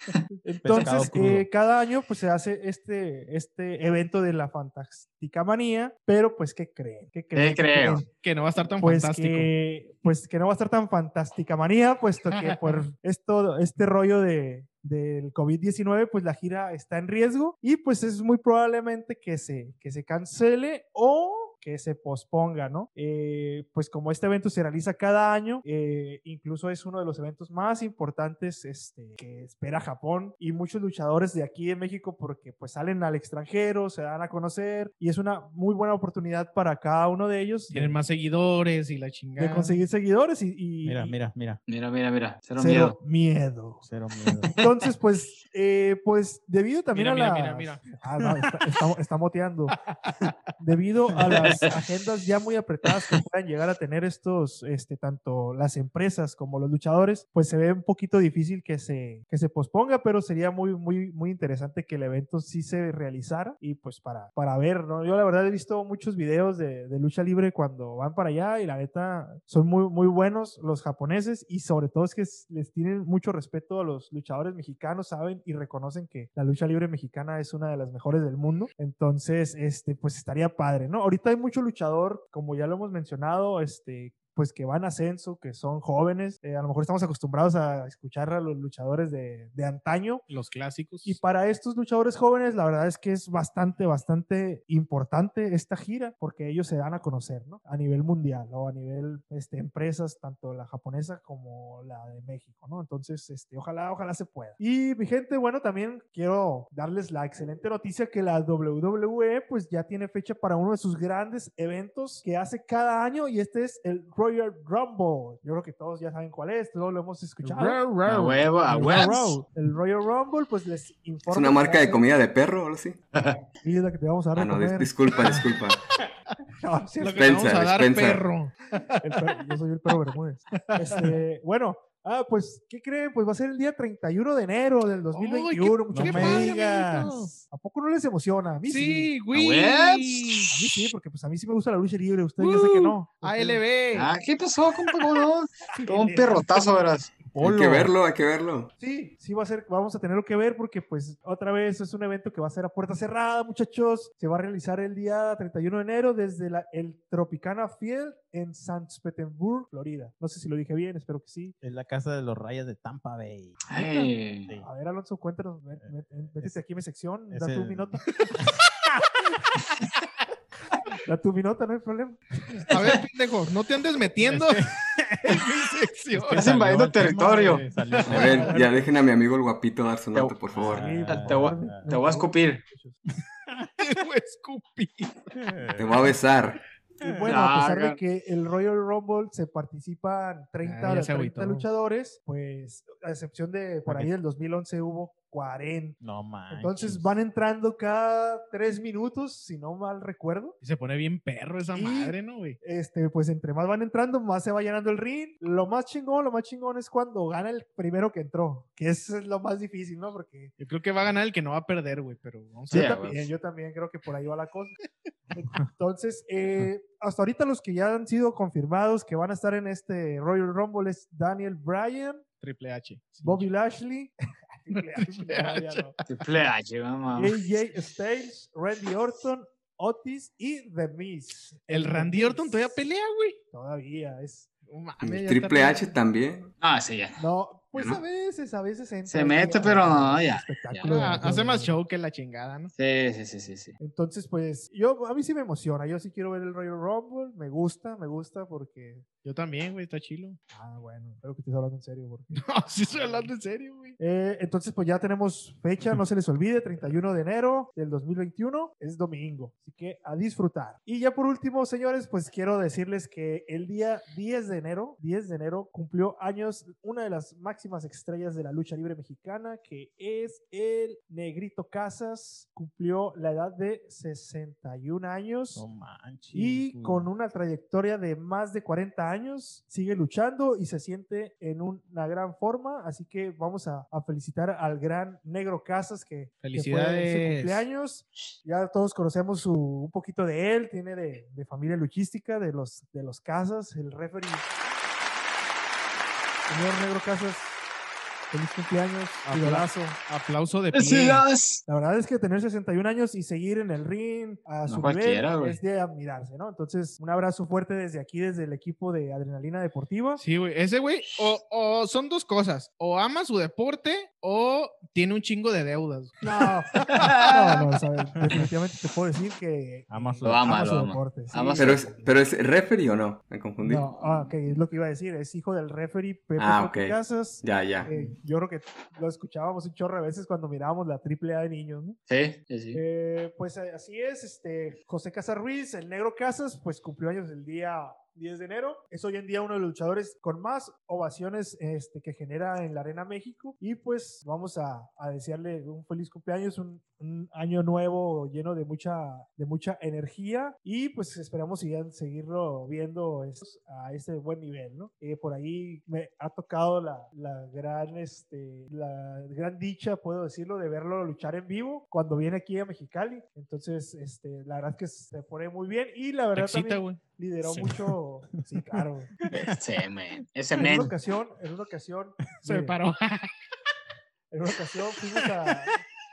Entonces, crudo. eh, cada año pues se hace este, este evento de la Fantástica Manía, pero pues ¿qué creen? ¿Qué creen? ¿Qué creo? Que no va a estar tan Pues fantástico. que, pues que no va a estar tan fantástica manía, puesto que por esto, este rollo de, del COVID-19, pues la gira está en riesgo y pues es muy probablemente que se, que se cancele o que se posponga, ¿no? Eh, pues como este evento se realiza cada año, eh, incluso es uno de los eventos más importantes este, que espera Japón y muchos luchadores de aquí en México porque pues salen al extranjero, se dan a conocer y es una muy buena oportunidad para cada uno de ellos Tienen más seguidores y la de chingada. conseguir seguidores y, y- Mira, mira, mira. Mira, mira, mira. Cero, cero miedo. miedo. Cero miedo. Entonces, pues, eh, pues debido también Mira, a mira, la... mira, Ah, no, está, está- está moteando. Debido a las agendas ya muy apretadas que puedan llegar a tener estos, este, tanto las empresas como los luchadores, pues se ve un poquito difícil que se, que se posponga, pero sería muy, muy, muy interesante que el evento sí se realizara y pues para, para ver, ¿no? Yo la verdad he visto muchos videos de, de lucha libre cuando van para allá y la neta son muy, muy buenos los japoneses y sobre todo es que les tienen mucho respeto a los luchadores mexicanos, saben y reconocen que la lucha libre mexicana es una de las mejores del mundo. Entonces, este, pues estaría padre, ¿no? Ahorita hay mucho luchador, como ya lo hemos mencionado, este, pues que van a ascenso, que son jóvenes. Eh, a lo mejor estamos acostumbrados a escuchar a los luchadores de, de antaño, Los clásicos. y para estos luchadores jóvenes, la verdad es que es bastante, bastante importante esta gira porque ellos se dan a conocer, ¿no? A nivel mundial o a nivel este, empresas, tanto la japonesa como la de México, ¿no? Entonces, este, ojalá, ojalá se pueda. Y mi gente, bueno, también quiero darles la excelente noticia que la WWE pues ya tiene fecha para uno de sus grandes eventos que hace cada año y este es el Royal Rumble. Yo creo que todos ya saben cuál es, todos lo hemos escuchado. A huevo, a El huevo. Royal- El Royal Rumble, pues les informo. ¿Es una marca de comida de perro o algo así? Sí, es la que te vamos a dar Ah, no, dis- disculpa, disculpa. No, sí, Lo que le vamos a dar, perro- yo soy el perro Bermúdez. Este, bueno, ah, pues, ¿qué creen? Pues va a ser el día 31 de enero del 2021, qué- muchachos. qué No me digas. ¿A poco no les emociona? A mí sí. Sí, güey. A mí sí, porque pues a mí sí me gusta la lucha libre. Ustedes ya sé que no. Ustedes- ALB. Ah, ¿qué pasó, compa? ¿Cómo no? Todo un perrotazo, verás. Hay que verlo, hay que verlo. Sí, sí va a ser, vamos a tenerlo que ver porque pues otra vez es un evento que va a ser a puerta cerrada, muchachos. Se va a realizar el día 31 de enero desde la, el Tropicana Field en San Petersburg, Florida. No sé si lo dije bien, espero que sí. Es la casa de los rayas de Tampa Bay. Ay. Sí. A ver, Alonso, cuéntanos, métete aquí en mi sección, da tu el- mi nota. da tu mi nota, no hay problema. A ver, pendejo, no te andes metiendo en mi sección. Que Estás salió invadiendo territorio. A ver, ya dejen a mi amigo el guapito dar su nota, por favor. Ah, Te voy, por te voy a escupir. Te voy a escupir. Te voy a besar. Y bueno, a pesar de que el Royal Rumble se participan 30 Ah, ya de se 30 agüitó. luchadores, pues a excepción de por ahí del 2011 hubo 40. No manches. Entonces van entrando cada tres minutos, si no mal recuerdo. Y se pone bien perro esa Y- madre, ¿no, güey? Este, pues entre más van entrando, más se va llenando el ring. Lo más chingón, lo más chingón es cuando gana el primero que entró, que eso es lo más difícil, ¿no? Porque Yo creo que va a ganar el que no va a perder, güey, pero vamos a Sí, yo, a ver. también, huevos. yo también creo que por ahí va la cosa. Entonces, eh, hasta ahorita los que ya han sido confirmados que van a estar en este Royal Rumble es Daniel Bryan, Triple H. Sí. Bobby Lashley, Triple H. Triple H, mamá. AJ Styles, Randy Orton, Otis y The Miz. El Randy Orton todavía pelea, güey. Todavía, es, ya Triple H también. Ah, sí, ya. No, pues ¿No? a veces, a veces entra Se mete, pero no, ya, espectáculo Ah, hace más show que la chingada, ¿no? Sí, sí, sí, sí, sí. Entonces, pues, yo, a mí sí me emociona. Yo sí quiero ver el Royal Rumble. Me gusta, me gusta porque. Yo también, güey, está chilo. Ah, bueno, espero que estés hablando en serio. Porque... No, sí estoy hablando en serio, güey. Eh, entonces, pues ya tenemos fecha, no se les olvide, 31 de enero del 2021, es domingo, así que a disfrutar. Y ya por último, señores, pues quiero decirles que el día 10 de enero, 10 de enero, cumplió años una de las máximas estrellas de la lucha libre mexicana, que es el Negrito Casas, cumplió la edad de 61 años. No manches. Y con una trayectoria de más de 40 años, sigue luchando y se siente en una gran forma. Así que vamos a, a felicitar al gran Negro Casas que, que fue Felicidades. su cumpleaños. Ya todos conocemos su- un poquito de él, tiene de, de familia luchística, de los, de los Casas, el referee. Señor Negro Casas, feliz cumpleaños, Apla- idolazo. Aplauso de pie. La verdad es que tener 61 años y seguir en el ring a No su nivel es de admirarse, ¿no? Entonces, un abrazo fuerte desde aquí, desde el equipo de Adrenalina Deportiva. Sí, güey. Ese güey, o, o son dos cosas. O ama su deporte o tiene un chingo de deudas. No, no, no, ¿sabes? definitivamente te puedo decir que Ama su- Lo ama, ama su lo ama. deporte. sí. Ama Pero es, pero es referee o no? Me confundí. No, ah, ok, es lo que iba a decir, es hijo del referee Pepe Ah, Pepe ok. Casas. Ya, ya. Eh, yo creo que lo escuchábamos un chorro de veces cuando mirábamos la triple A de niños, ¿no? Sí, sí, sí. Eh, pues eh, así es, este, José Casas Ruiz, el negro Casas, pues cumplió años el día 10 de enero. Es hoy en día uno de los luchadores con más ovaciones este, que genera en la Arena México. Y pues vamos a, a desearle un feliz cumpleaños, un, un año nuevo lleno de mucha, de mucha energía. Y pues esperamos sigan, seguirlo viendo a ese buen nivel, ¿no? Eh, por ahí me ha tocado la, la gran, este, la gran dicha, puedo decirlo, de verlo luchar en vivo cuando viene aquí a Mexicali. Entonces, este, la verdad es que se pone muy bien y la verdad excita, también. Lideró Sí. mucho. Sí, claro. Ese En men. una ocasión, en una ocasión, Se me me- paró. en una ocasión fuimos, a,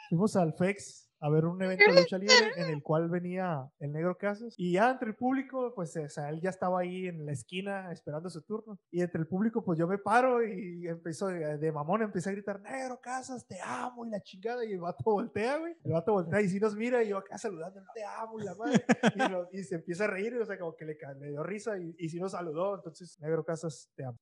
fuimos al FEX a ver un evento de lucha libre en el cual venía el negro Casas y ya entre el público, pues o sea, él ya estaba ahí en la esquina esperando su turno. Y entre el público pues yo me paro y empezó de, mamón, empecé a gritar, negro Casas, te amo y la chingada y el vato voltea, güey, el vato voltea y si nos mira y yo acá saludando, te amo y la madre. Y, nos- y se empieza a reír, o sea, como que le, le dio risa y, y si nos saludó, entonces negro Casas, te amo.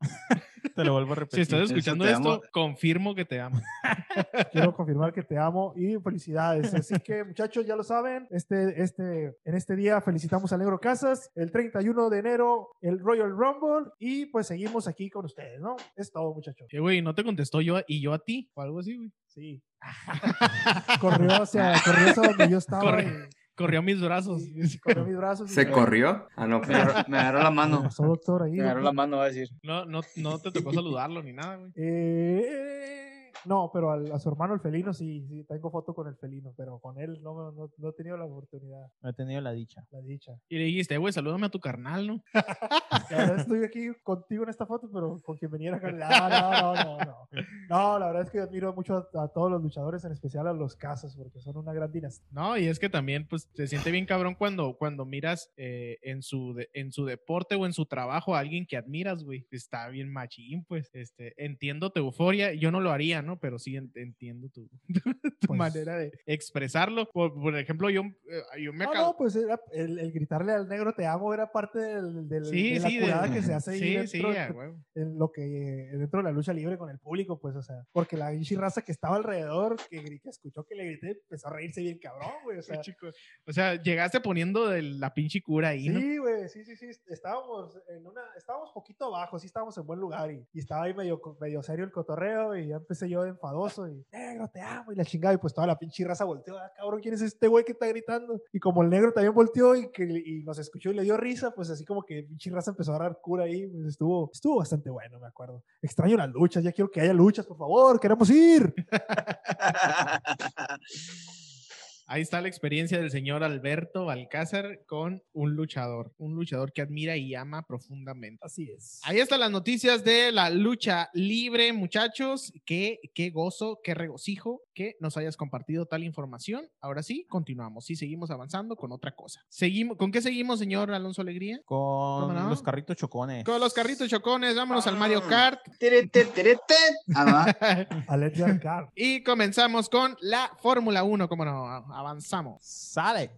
Te lo vuelvo a Si repetir. estás Eso escuchando esto, amo. confirmo que te amo. quiero confirmar que te amo y felicidades. Así que muchachos, ya lo saben, este, este, en este día felicitamos al Negro Casas, el 31 de enero el Royal Rumble y pues seguimos aquí con ustedes, ¿no? Es todo muchachos. Que, güey, no te contestó yo a- y yo a ti o algo así, güey. Sí. corrió hacia, corrió hacia donde yo estaba Corre- y, Corrió a mis brazos. y corrió mis brazos. ¿Se me- corrió? Ah, no. Me agarró, me agarró la ¿Qué mano. pasó, doctor? Ahí, Me agarró la mano, va a decir. No, no, no te tocó saludarlo ni nada, güey. Eh, no, pero al- a su hermano el felino sí, sí, tengo foto con el felino, pero con él no, no, no he tenido la oportunidad, No he tenido la dicha. la dicha. Y le dijiste, güey, salúdame a tu carnal, ¿no? La verdad estoy aquí contigo en esta foto, pero con quien veniera acá. No, no, no, no, no. No, la verdad es que admiro mucho a, a todos los luchadores, en especial a los Casas, porque son una gran dinastía. No, y es que también, pues, se siente bien cabrón cuando, cuando miras eh, en, su de- en su deporte o en su trabajo a alguien que admiras, güey. Está bien machín, pues. Este, entiendo tu euforia. Yo no lo haría, ¿no? Pero sí en- entiendo tu, tu Pues- manera de expresarlo. Por, por ejemplo, yo, eh, yo me No, acabo... no, pues era el, el gritarle al negro te amo era parte del, del- Sí, de la sí, de- curada que se hace Sí, dentro, sí, a huevo. en lo que eh, dentro de la lucha libre con el público, pues, o sea, porque la pinche raza que estaba alrededor, que, que escuchó que le grité, empezó a reírse bien cabrón, güey, o sea, Chico, O sea, llegaste poniendo de la pinche cura ahí, ¿no? Sí, güey, sí, sí, sí. Estábamos en una, estábamos poquito abajo, sí estábamos en buen lugar y, y estaba ahí medio, medio serio el cotorreo y ya empecé yo enfadoso y negro, te amo y la chingada y pues toda la pinche raza volteó, ah, cabrón, ¿quién es este güey que está gritando? Y como el negro también volteó y, que, y nos escuchó y le dio risa, pues así como que pinche raza empezó a dar cura ahí, pues estuvo, estuvo bastante bueno, me acuerdo. Extraño las luchas, ya quiero que haya luchas, por favor, queremos ir. Ahí está la experiencia del señor Alberto Balcázar con un luchador, un luchador que admira y ama profundamente. Así es. Ahí están las noticias de la lucha libre, muchachos. Qué, qué gozo, qué regocijo que nos hayas compartido tal información. Ahora sí, continuamos y seguimos avanzando con otra cosa. Seguimos, ¿Con qué seguimos, señor Alonso Alegría? Con no? los carritos chocones. Con los carritos chocones, vámonos al Mario Kart. Ah, va. A Let Your Car. y comenzamos con la Fórmula 1, como no, avanzamos. Sale.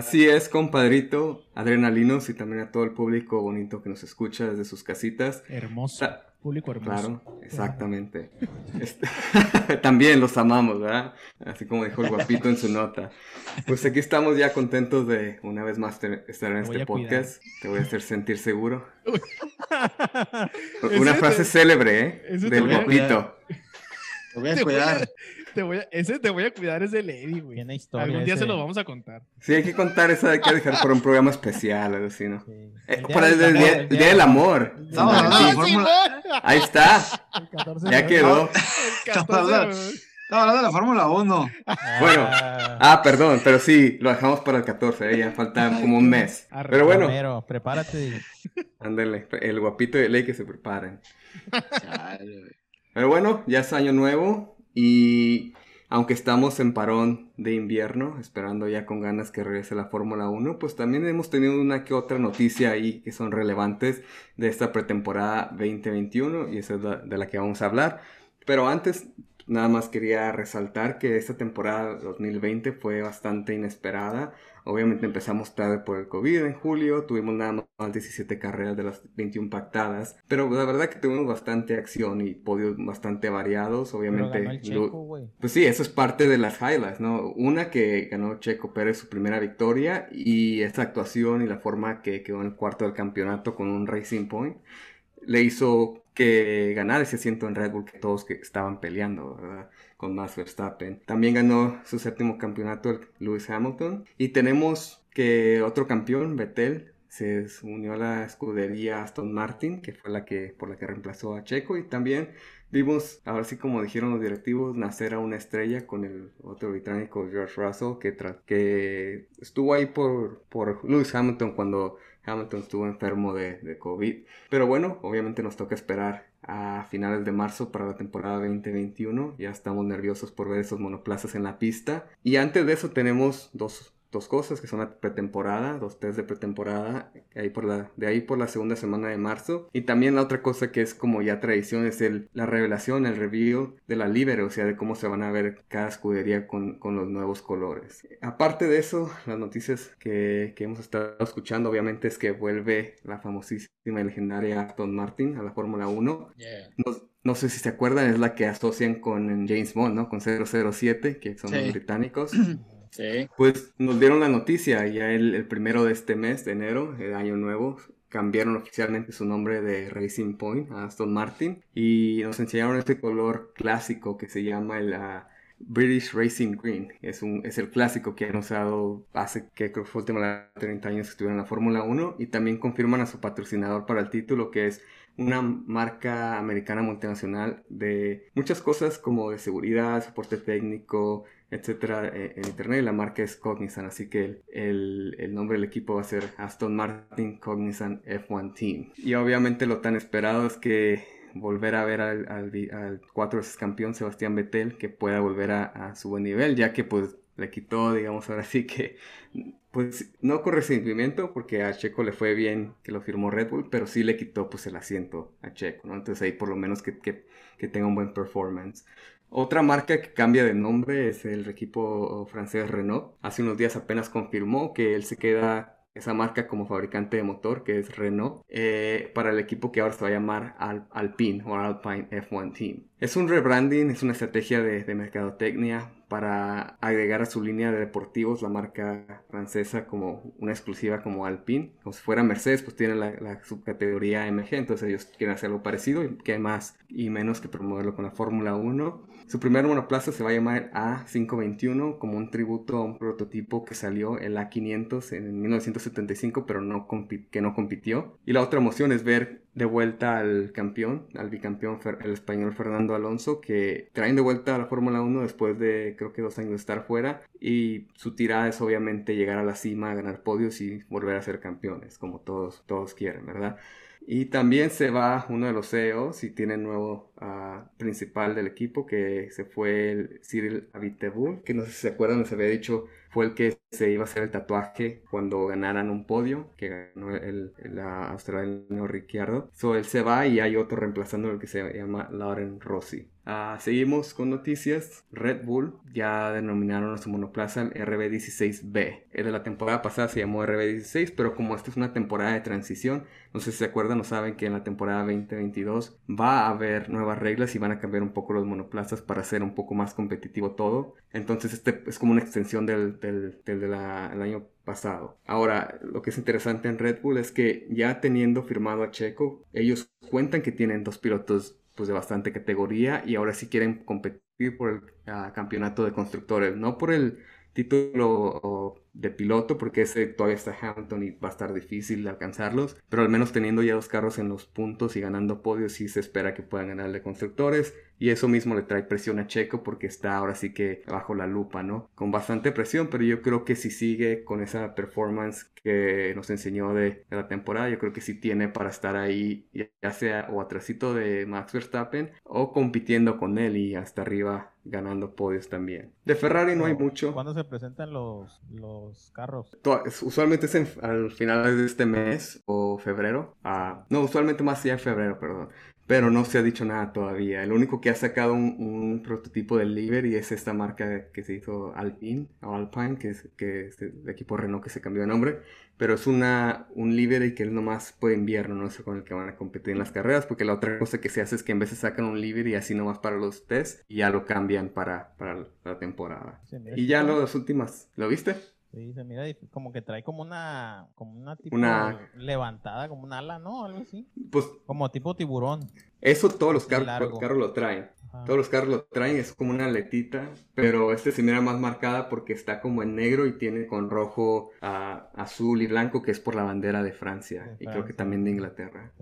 Así es, compadrito, adrenalinos y también a todo el público bonito que nos escucha desde sus casitas. Hermoso. Ta- Público hermoso. Claro, exactamente. Este- También los amamos, ¿verdad? Así como dijo el guapito en su nota. Pues aquí estamos ya contentos de una vez más estar en este a cuidar. podcast. Te voy a hacer sentir seguro. Una te- frase célebre, ¿eh? Del guapito. Te voy a Te voy a- cuidar. Te voy a- ese te voy a cuidar es de Lady, güey. Tiene historia. Algún día ese. se lo vamos a contar. Sí, hay que contar esa, hay que dejar por un programa especial, algo así, ¿no? Sí. Eh, para el, día, el día del amor. Estamos hablando de Sí, la Fórmula- Ahí está, El 14 de ya quedó. Estamos hablando- de la Fórmula 1. Bueno. Ah, Ah, perdón, pero sí, lo dejamos para el 14, ¿eh? ya falta como un mes. Arre, Pero bueno, Romero, prepárate. ándale, el guapito de ley que se preparen. Pero bueno, ya es año nuevo y aunque estamos en parón de invierno, esperando ya con ganas que regrese la Fórmula 1, pues también hemos tenido una que otra noticia ahí que son relevantes de esta pretemporada 2021 y esa es la- de la que vamos a hablar. Pero antes, nada más quería resaltar que esta temporada 2020 fue bastante inesperada. Obviamente empezamos tarde por el COVID en julio, tuvimos nada más 17 carreras de las 21 pactadas, pero la verdad que tuvimos bastante acción y podios bastante variados, obviamente. ganó el Checo, pues sí, eso es parte de las highlights, ¿no? Una que ganó Checo Pérez su primera victoria y esta actuación y la forma que quedó en el cuarto del campeonato con un Racing Point le hizo que ganar ese asiento en Red Bull que todos que estaban peleando, ¿verdad? Con Max Verstappen. También ganó su séptimo campeonato Lewis Hamilton. Y tenemos que otro campeón, Vettel, se unió a la escudería Aston Martin, que fue la que por la que reemplazó a Checo y también Vimos, ahora sí como dijeron los directivos, nacer a una estrella con el otro británico George Russell que, estuvo ahí por, por Lewis Hamilton cuando Hamilton estuvo enfermo de COVID. Pero bueno, obviamente nos toca esperar a finales de marzo para la temporada 2021. Ya estamos nerviosos por ver esos monoplazas en la pista. Y antes de eso tenemos dos, dos cosas que son la pretemporada, dos test de pretemporada, ahí por la, de ahí por la segunda semana de marzo. Y también la otra cosa que es como ya tradición es el, la revelación, el review de la Libre, o sea, de cómo se van a ver cada escudería con, con los nuevos colores. Aparte de eso, las noticias que, que hemos estado escuchando, obviamente, es que vuelve la famosísima y legendaria Aston Martin a la Fórmula 1. No, no sé si se acuerdan, es la que asocian con James Bond, ¿no? Con 007, que son Sí. los británicos. Pues nos dieron la noticia ya el, primero de este mes, de enero, el año nuevo. Cambiaron oficialmente su nombre de Racing Point a Aston Martin y nos enseñaron este color clásico que se llama el British Racing Green. Es, un, es el clásico que han usado hace que creo que fue última de 30 años que estuvieron en la Fórmula 1 y también confirman a su patrocinador para el título que es una marca americana multinacional de muchas cosas como de seguridad, soporte técnico, etcétera, eh, en internet. La marca es Cognizant, así que el, el- el nombre del equipo va a ser Aston Martin Cognizant F1 Team. Y obviamente lo tan esperado es que volver a ver al, al, al cuatro veces campeón Sebastián Vettel que pueda volver a, a su buen nivel, ya que pues le quitó, digamos ahora sí que, pues no con resentimiento, porque a Checo le fue bien que lo firmó Red Bull, pero sí le quitó pues el asiento a Checo, ¿no? Entonces ahí por lo menos que, que, que tenga un buen performance. Otra marca que cambia de nombre es el equipo francés Renault. Hace unos días apenas confirmó que él se queda esa marca como fabricante de motor, que es Renault, eh, para el equipo que ahora se va a llamar Al- Alpine o Alpine F1 Team. Es un rebranding, es una estrategia de, de mercadotecnia para agregar a su línea de deportivos la marca francesa como una exclusiva como Alpine. Como si fuera Mercedes, pues tiene la, la subcategoría AMG, entonces ellos quieren hacer algo parecido y que más y menos que promoverlo con la Fórmula 1. Su primer monoplaza se va a llamar A521 como un tributo a un prototipo que salió el A500 en 1975 pero no que no compitió. Y la otra emoción es ver de vuelta al campeón, al bicampeón, el español Fernando Alonso, que traen de vuelta a la Fórmula 1 después de creo que dos años de estar fuera. Y su tirada es obviamente llegar a la cima, ganar podios y volver a ser campeones, como todos, todos quieren, ¿verdad? Y también se va uno de los CEOs y tiene nuevo ah, principal del equipo que se fue el Cyril Abiteboul, que no sé si se acuerdan, les había dicho, fue el que se iba a hacer el tatuaje cuando ganaran un podio, que ganó el, el australiano Ricciardo. So él se va y hay otro reemplazando el que se llama Lauren Rossi. Ah, seguimos con noticias. Red Bull ya denominaron a su monoplaza el RB16B. El de la temporada pasada se llamó RB16, pero como esta es una temporada de transición, no sé si se acuerdan o saben que en la temporada 2022 va a haber nuevas reglas y van a cambiar un poco los monoplazas para hacer un poco más competitivo todo. Entonces este es como una extensión del, del, año pasado. Ahora, lo que es interesante en Red Bull es que ya teniendo firmado a Checo, ellos cuentan que tienen dos pilotos pues de bastante categoría y ahora sí quieren competir por el ah, campeonato de constructores, no por el título de piloto porque ese todavía está Hamilton y va a estar difícil alcanzarlos, pero al menos teniendo ya dos carros en los puntos y ganando podios sí se espera que puedan ganar de constructores y eso mismo le trae presión a Checo porque está ahora sí que bajo la lupa, ¿no? Con bastante presión, pero yo creo que si sigue con esa performance que nos enseñó de, de la temporada, yo creo que sí tiene para estar ahí, ya sea o atrasito de Max Verstappen o compitiendo con él y hasta arriba ganando podios también. De Ferrari no hay mucho. ¿Cuándo se presentan los, los carros? Usualmente es en- al final de este mes o febrero. Ah, no, usualmente más allá en febrero, perdón. Pero no se ha dicho nada todavía. El único que ha sacado un, un prototipo del Liberty es esta marca que se hizo Alpine o Alpine, que es, que es el equipo Renault que se cambió de nombre. Pero es una, un Liberty que es nomás por invierno, no sé con el que van a competir en las carreras. Porque la otra cosa que se hace es que en vez de sacan un Liberty así nomás para los test y ya lo cambian para, para la temporada. Mira Y ya las últimas, ¿lo viste? Sí, se mira como que trae como una, como una tipo Una- levantada, como un ala, ¿no? Algo así. Pues Como tipo tiburón. Eso todos los carros, carros lo traen. Ajá. Todos los carros lo traen, es como una aletita, pero este se mira más marcada porque está como en negro y tiene con rojo, ah, azul y blanco, que es por la bandera de Francia De y creo que también de Inglaterra.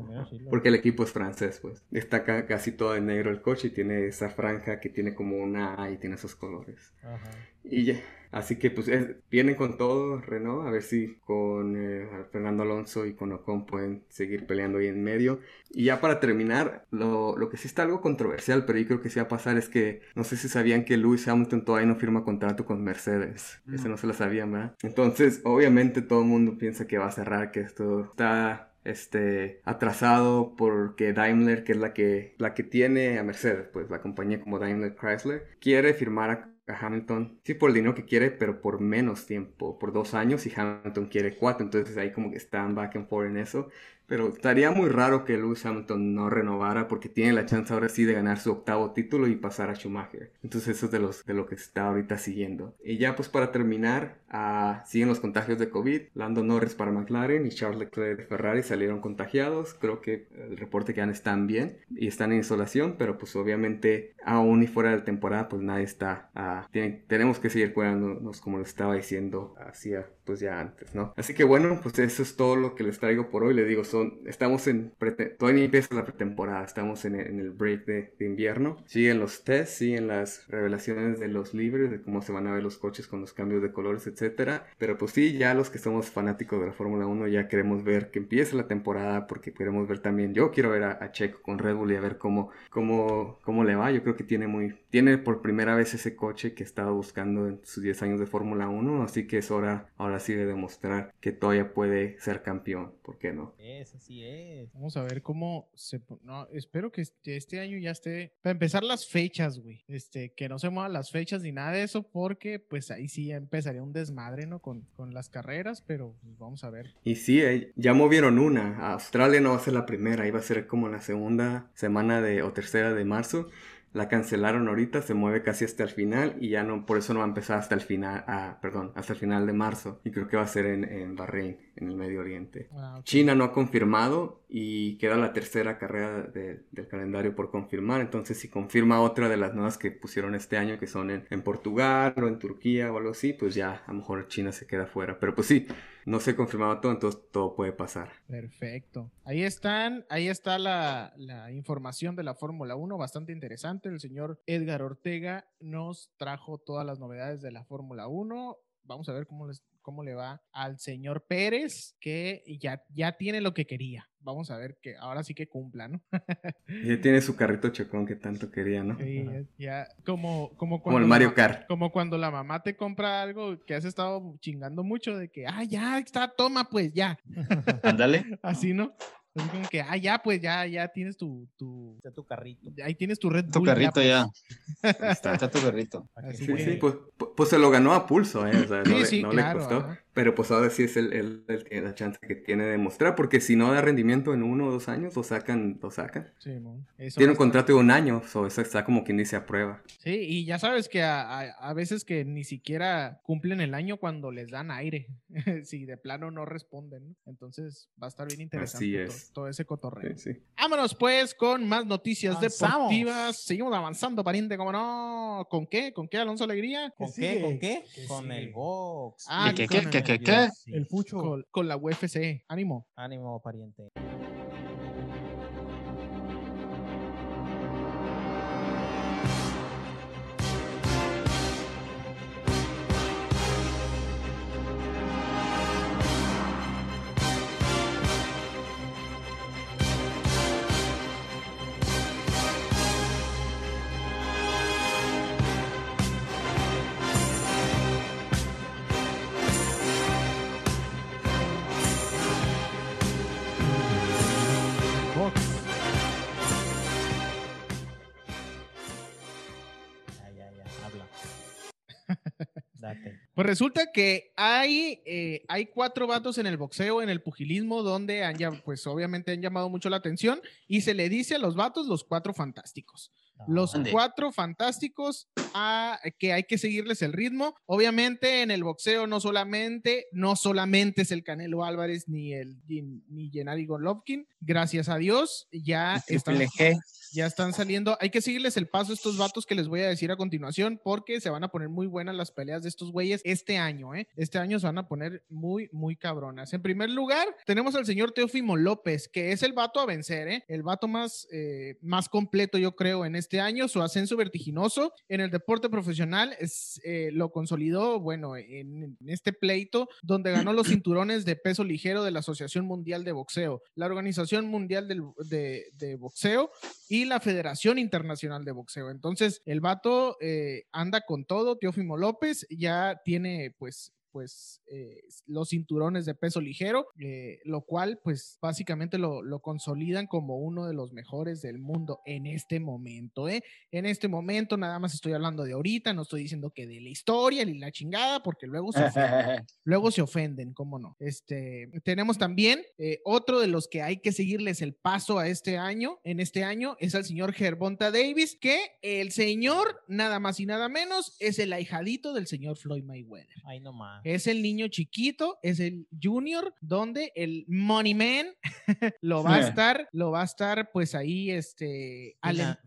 Porque el equipo es francés, pues. Está ca- casi todo en negro el coche y tiene esa franja que tiene como una A y tiene esos colores. Ajá. Y ya. Así que pues es- vienen con todo Renault, a ver si con eh, Fernando Alonso y con Ocon pueden seguir peleando ahí en medio. Y ya para terminar, lo, lo que sí está algo controversial, pero yo creo que sí va a pasar es que no sé si sabían que Lewis Hamilton todavía no firma contrato con Mercedes. Eso no se lo sabían, ¿verdad? Entonces, obviamente todo el mundo piensa que va a cerrar, que esto está este atrasado porque Daimler, que es la que la que tiene a Mercedes, pues la compañía como Daimler Chrysler, quiere firmar a, a Hamilton, sí por el dinero que quiere, pero por menos tiempo, por dos años y Hamilton quiere cuatro, entonces ahí como que están back and forth en eso. Pero estaría muy raro que Lewis Hamilton no renovara porque tiene la chance ahora sí de ganar su octavo título y pasar a Schumacher. Entonces eso es de, los, de lo que se está ahorita siguiendo. Y ya pues para terminar, ah, siguen los contagios de COVID. Lando Norris para McLaren y Charles Leclerc de Ferrari salieron contagiados. Creo que el reporte que dan están bien y están en isolación, pero pues obviamente aún y fuera de la temporada pues nadie está... ah, tiene- tenemos que seguir cuidándonos como lo estaba diciendo hacía pues ya antes, ¿no? Así que bueno, pues eso es todo lo que les traigo por hoy. Les digo, son, estamos en, todavía empieza la pretemporada, estamos en en el break de, de invierno. Siguen los tests, siguen las revelaciones de los libres, de cómo se van a ver los coches con los cambios de colores, etcétera. Pero pues sí, ya los que somos fanáticos de la Fórmula 1 ya queremos ver que empiece la temporada porque queremos ver también, yo quiero ver a, a Checo con Red Bull y a ver cómo, cómo, cómo le va. Yo creo que tiene muy, tiene por primera vez ese coche que estaba buscando en sus 10 años de Fórmula 1, así que es hora ahora sí de demostrar que todavía puede ser campeón, ¿por qué no? Sí, es, así es. Vamos a ver cómo se... No, espero que este, este año ya esté... Para empezar las fechas, güey. Este, que no se muevan las fechas ni nada de eso, porque pues ahí sí ya empezaría un desmadre, ¿no? Con, con las carreras, pero pues, vamos a ver. Y sí, eh, ya movieron una. Australia no va a ser la primera, iba a ser como la segunda semana de o tercera de marzo. La cancelaron ahorita, se mueve casi hasta el final y ya no, por eso no va a empezar hasta el final, ah, perdón, hasta el final de marzo. Y creo que va a ser en, en Bahrein, en el Medio Oriente. Ah. China no ha confirmado y queda la tercera carrera de- del calendario por confirmar. Entonces, si confirma otra de las nuevas que pusieron este año, que son en, en Portugal o en Turquía o algo así, pues ya a lo mejor China se queda fuera. Pero pues sí, no se ha confirmado todo, entonces todo puede pasar. Perfecto. Ahí están, ahí está la, la información de la Fórmula 1, bastante interesante. El señor Edgar Ortega nos trajo todas las novedades de la Fórmula 1. Vamos a ver cómo, les, cómo le va al señor Pérez, que ya, ya tiene lo que quería. Vamos a ver que ahora sí que cumpla, ¿no? Ya tiene su carrito chocón que tanto quería, ¿no? Sí, ya, como, como, Como cuando el la Mario ma- Kart. Como cuando la mamá te compra algo que has estado chingando mucho de que, ah, ya está, toma, pues ya. Ándale. Así, ¿no? Así como que, ah, ya, pues ya, ya tienes tu, tu, Está tu carrito. ahí tienes tu Red Tu Bull. carrito ya. pues. Ahí Está, está tu carrito. para que Así Sí, que- sí, pues, pu- pues se lo ganó a pulso, ¿eh? O sea, no, Sí, le, sí, no claro, le costó. ajá. Pero pues ahora sí es el, el- el- la chance que tiene de mostrar, porque si no da rendimiento en uno o dos años, lo sacan, lo sacan. Sí, Tiene un contrato de un año, o eso está como quien dice a prueba. Sí, y ya sabes que a, a- a veces que ni siquiera cumplen el año cuando les dan aire. si de plano no responden. Entonces va a estar bien interesante Así to- es. todo ese cotorreo. Sí, sí. Vámonos pues con más noticias Avanzamos. deportivas. Seguimos avanzando, pariente, como no. ¿Con qué? ¿Con qué, Alonso Alegría? ¿Con Que qué? ¿Con qué? Con el box. Ah, ¿Qué, qué, el- qué, qué, qué? Sí. El fucho. Con, con la UFC. Ánimo. Ánimo, pariente. Resulta que hay, eh, hay cuatro vatos en el boxeo, en el pugilismo, donde han, llam- pues obviamente han llamado mucho la atención y se le dice a los vatos los cuatro fantásticos. Los Ande. cuatro fantásticos a, que hay que seguirles el ritmo. Obviamente en el boxeo no solamente, no solamente es el Canelo Álvarez ni el ni Gennady Golovkin. Gracias a Dios ya están, ya están saliendo. Hay que seguirles el paso a estos vatos que les voy a decir a continuación porque se van a poner muy buenas las peleas de estos güeyes este año, ¿eh? Este año se van a poner muy, muy cabronas. En primer lugar, tenemos al señor Teófimo López, que es el vato a vencer, ¿eh? El vato más, eh, más completo, yo creo, en este año. Su ascenso vertiginoso en el deporte profesional es, eh, lo consolidó, bueno, en, en este pleito, donde ganó los cinturones de peso ligero de la Asociación Mundial de Boxeo, la Organización Mundial del- de, de Boxeo y la Federación Internacional de Boxeo. Entonces, el vato eh, anda con todo, Teófimo López ya tiene pues pues eh, los cinturones de peso ligero, eh, lo cual pues básicamente lo, lo consolidan como uno de los mejores del mundo en este momento, ¿eh? En este momento nada más estoy hablando de ahorita, no estoy diciendo que de la historia ni la chingada, porque luego se ofenden. Luego se ofenden, ¿cómo no? Este, tenemos también eh, otro de los que hay que seguirles el paso a este año, en este año, es al señor Gervonta Davis, que el señor, nada más y nada menos, es el ahijadito del señor Floyd Mayweather. Ahí nomás. Es el niño chiquito, es el junior, donde el Money Man lo va a estar, lo va a estar pues ahí, este,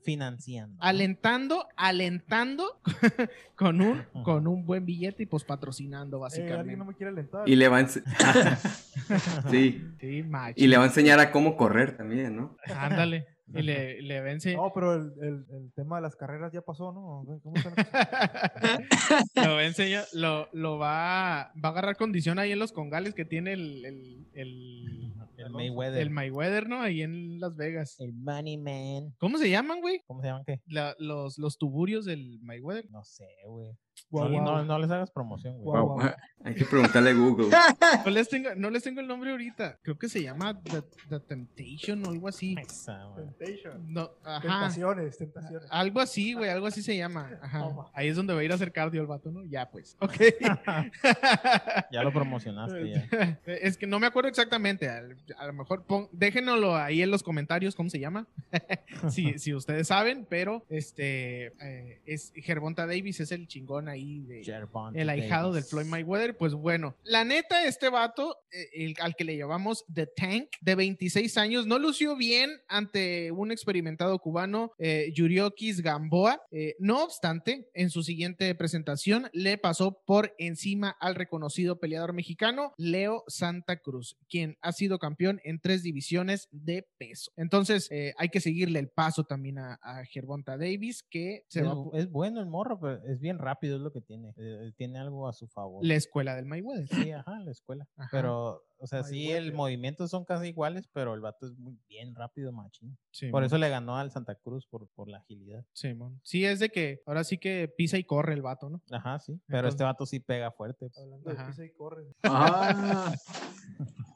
financiando. alentando, alentando con un, con un buen billete y pues patrocinando Eh, básicamente. alguien no me quiere alentar. Y le va a sí, Sí, macho. y le va a enseñar a cómo correr también, ¿no? Ándale. Y le, le vence. No, pero el, el, el tema de las carreras ya pasó, ¿no? ¿Cómo lo va a enseñar, lo, lo va, va a agarrar condición ahí en los congales que tiene el, el, el, El Mayweather. el Mayweather, ¿no? Ahí en Las Vegas. El Money Man. ¿Cómo se llaman, güey? ¿Cómo se llaman qué? La- los, los tuburios del Mayweather. No sé, güey. Guau, no, no- no les hagas promoción, güey. Hay que preguntarle a Google. No les, tengo, no les tengo el nombre ahorita. Creo que se llama The, The Temptation o algo así. Esa. Temptation. No, ajá. Tentaciones, tentaciones. Algo así, güey, algo así se llama. Ajá. Ahí es donde va a ir a hacer cardio el vato, ¿no? Ya, pues. Ok. Ya lo promocionaste, ya. Es que no me acuerdo exactamente. A, a lo mejor pon- déjenoslo ahí en los comentarios cómo se llama. si, si ustedes saben, pero este eh, es Gervonta Davis es el chingón ahí de el ahijado del Davis. Floyd Mayweather. Pues bueno, la neta, este vato, eh, el, al que le llamamos The Tank, de 26 años, no lució bien ante un experimentado cubano, eh, Yuriokis Gamboa. Eh, no obstante, en su siguiente presentación le pasó por encima al reconocido peleador mexicano Leo Santa Cruz, quien ha sido campeón en tres divisiones de peso. Entonces, eh, hay que seguirle el paso también a, a Gervonta Davis, que se Es, va es bueno el morro, pero es bien rápido, es lo que tiene. Eh, tiene algo a su favor. la escuela del Mayweather. Sí, ajá, la escuela. Ajá. Pero, o sea, sí, el movimiento son casi iguales, pero el vato es muy bien rápido, machín. Sí, Por eso le ganó al Santa Cruz, por, por la agilidad. Sí, mon. Sí, es de que ahora sí que pisa y corre el vato, ¿no? Ajá, sí. Pero este vato sí pega fuerte. pues. Hablando Ajá. de pisa y corre. Ah,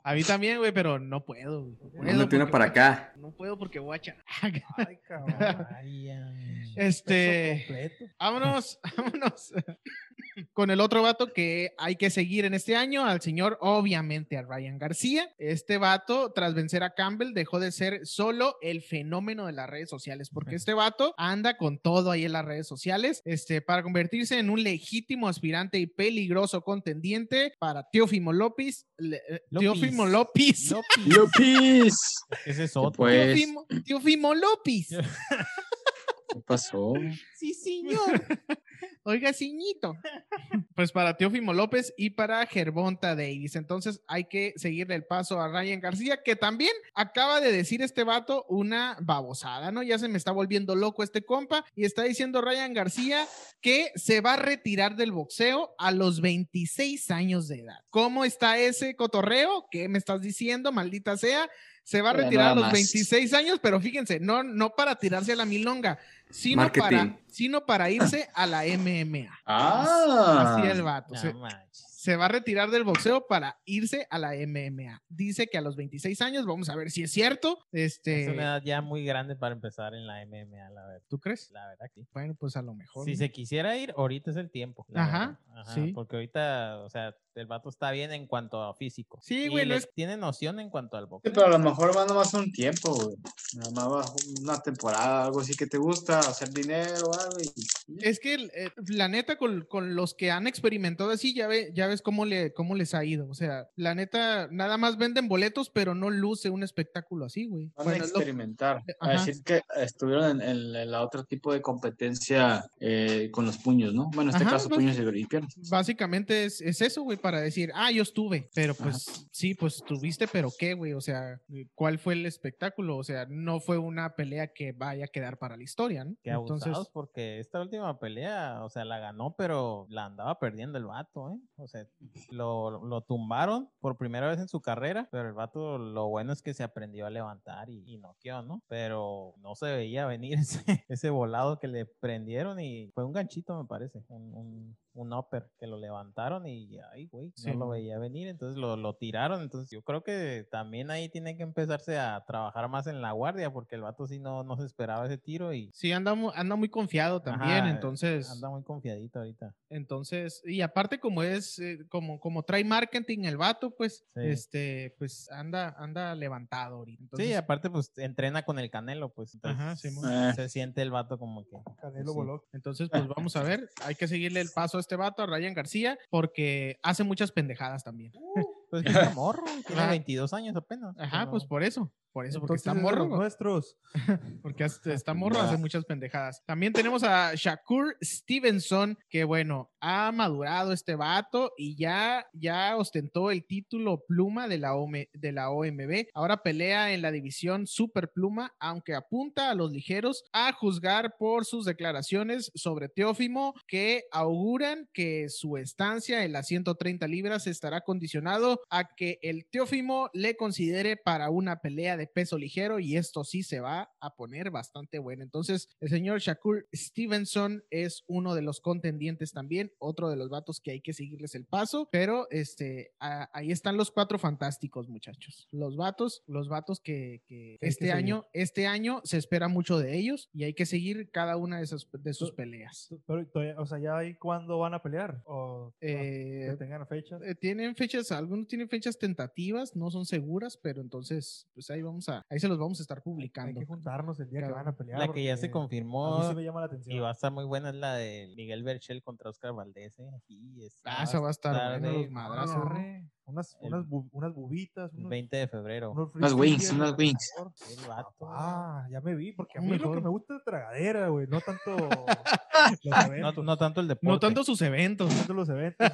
A mí también, güey, pero no puedo. güey. No puedo tiene porque para voy acá. a- No puedo porque voy a echar. Ay, cabrón. Ay, ay. Este. Completo. Vámonos, Con el otro vato que hay que seguir en este año, al señor, obviamente, a Ryan García. Este vato, tras vencer a Campbell, dejó de ser solo el fenómeno de las redes sociales, porque este vato anda con todo ahí en las redes sociales, este, para convertirse en un legítimo aspirante y peligroso contendiente para Teófimo López. le- eh, López. Teófimo López. López. Ese es otro. Pues, Teófimo, Teófimo López. ¿qué pasó? Sí, señor. Oiga, ciñito. Pues para Teófimo López y para Gervonta Davis. Entonces hay que seguirle el paso a Ryan García, que también acaba de decir este vato una babosada, ¿no? Ya se me está volviendo loco este compa y está diciendo Ryan García que se va a retirar del boxeo a los 26 años de edad. ¿Cómo está ese cotorreo? ¿Qué me estás diciendo, maldita sea? Se va a retirar a los más. 26 años, pero fíjense, no, no para tirarse a la milonga, sino Marketing. para, sino para irse a la MMA. Ah, Así el vato. No se. Se va a retirar del boxeo para irse a la MMA. Dice que a los 26 años, vamos a ver si es cierto. Es Este, una edad ya muy grande para empezar en la MMA, la verdad. ¿Tú crees? La verdad que sí. Bueno, pues a lo mejor. Si ¿no? se quisiera ir, ahorita es el tiempo. Ajá. Ajá, sí. Porque ahorita, o sea, el vato está bien en cuanto a físico. Sí, güey, es- tiene noción en cuanto al Sí, boxeo. pero a lo mejor va nomás un tiempo, güey. Nada más va una temporada, algo así que te gusta, hacer dinero algo. y- Es que eh, la neta, con, con los que han experimentado así, ya, ve, ya ves cómo, le, cómo les ha ido. O sea, la neta, nada más venden boletos, pero no luce un espectáculo así, güey. Van Bueno, a lo- experimentar. A Ajá. decir que estuvieron en, en- en la otro tipo de competencia eh, con los puños, ¿no? Bueno, en este Ajá, caso, pues- puños y y piernas. Básicamente es, es eso, güey, para decir, ah, yo estuve, pero pues sí, pues estuviste, pero qué, güey, o sea, ¿cuál fue el espectáculo? O sea, no fue una pelea que vaya a quedar para la historia, ¿no? Que abusados porque esta última pelea, o sea, la ganó, pero la andaba perdiendo el vato, ¿eh? O sea, lo, lo tumbaron por primera vez en su carrera, pero el vato lo bueno es que se aprendió a levantar y, y noqueó, ¿no? Pero no se veía venir ese, ese volado que le prendieron y fue un ganchito, me parece, un upper que lo levantaron y, ay, güey, Sí, no lo veía venir, entonces lo, lo tiraron, entonces yo creo que también ahí tiene que empezarse a trabajar más en la guardia porque el vato sí no, no se esperaba ese tiro y Sí, anda, anda muy confiado también, Ajá, entonces, Anda muy confiadito ahorita. entonces, y aparte como es, eh, como, como trae marketing el vato, pues, Sí. este, pues anda, anda levantado ahorita. Entonces, sí, aparte pues entrena con el Canelo, pues entonces Ajá, sí. Eh. se siente el vato como que Canelo Sí. voló. Entonces, pues vamos a ver, hay que seguirle el paso a este vato, a Ryan García, porque hace muchas pendejadas también. Pues que está morro, tiene Ajá. 22 años apenas. Ajá, pero- pues por eso, por eso, porque Entonces, está es de morro. nuestros. Porque hasta está morro, hace muchas pendejadas. También tenemos a Shakur Stevenson, que bueno, ha madurado este vato y ya, ya ostentó el título pluma de la, de la OMB. Ahora pelea en la división super pluma, aunque apunta a los ligeros a juzgar por sus declaraciones sobre Teófimo, que auguran que su estancia en las 130 libras estará condicionado a que el Teófimo le considere para una pelea de peso ligero y esto sí se va a poner bastante bueno. Entonces, el señor Shakur Stevenson es uno de los contendientes también, otro de los vatos que hay que seguirles el paso, pero este, a- ahí están los cuatro fantásticos, muchachos. Los vatos, los vatos que, este año, este año se espera mucho de ellos y hay que seguir cada una de, esas, de sus peleas. Pero, o sea, ¿ya ahí cuándo van a pelear? ¿O Eh, que tengan fechas? eh, tienen fechas, algunos tienen fechas tentativas, no son seguras, pero entonces, pues ahí vamos a, ahí se los vamos a estar Hay publicando. que juntarnos el día que van a pelear. La que ya se porque A mí confirmó sí me llama la atención. y va a estar muy buena es la de Miguel Berchel contra Oscar Valdés. ¿eh? Aquí está, Ah, esa va a estar buena, de los madrazos, ¿no? Arre, Unas, El- unas, bu- unas bubitas. Unos, 20 de febrero. unos Unas wings, unas wings. Ah, ya me vi, porque a mí lo mejor. que me gusta es tragadera, güey, no tanto los No, tanto el deporte. No tanto sus eventos. no tanto los eventos.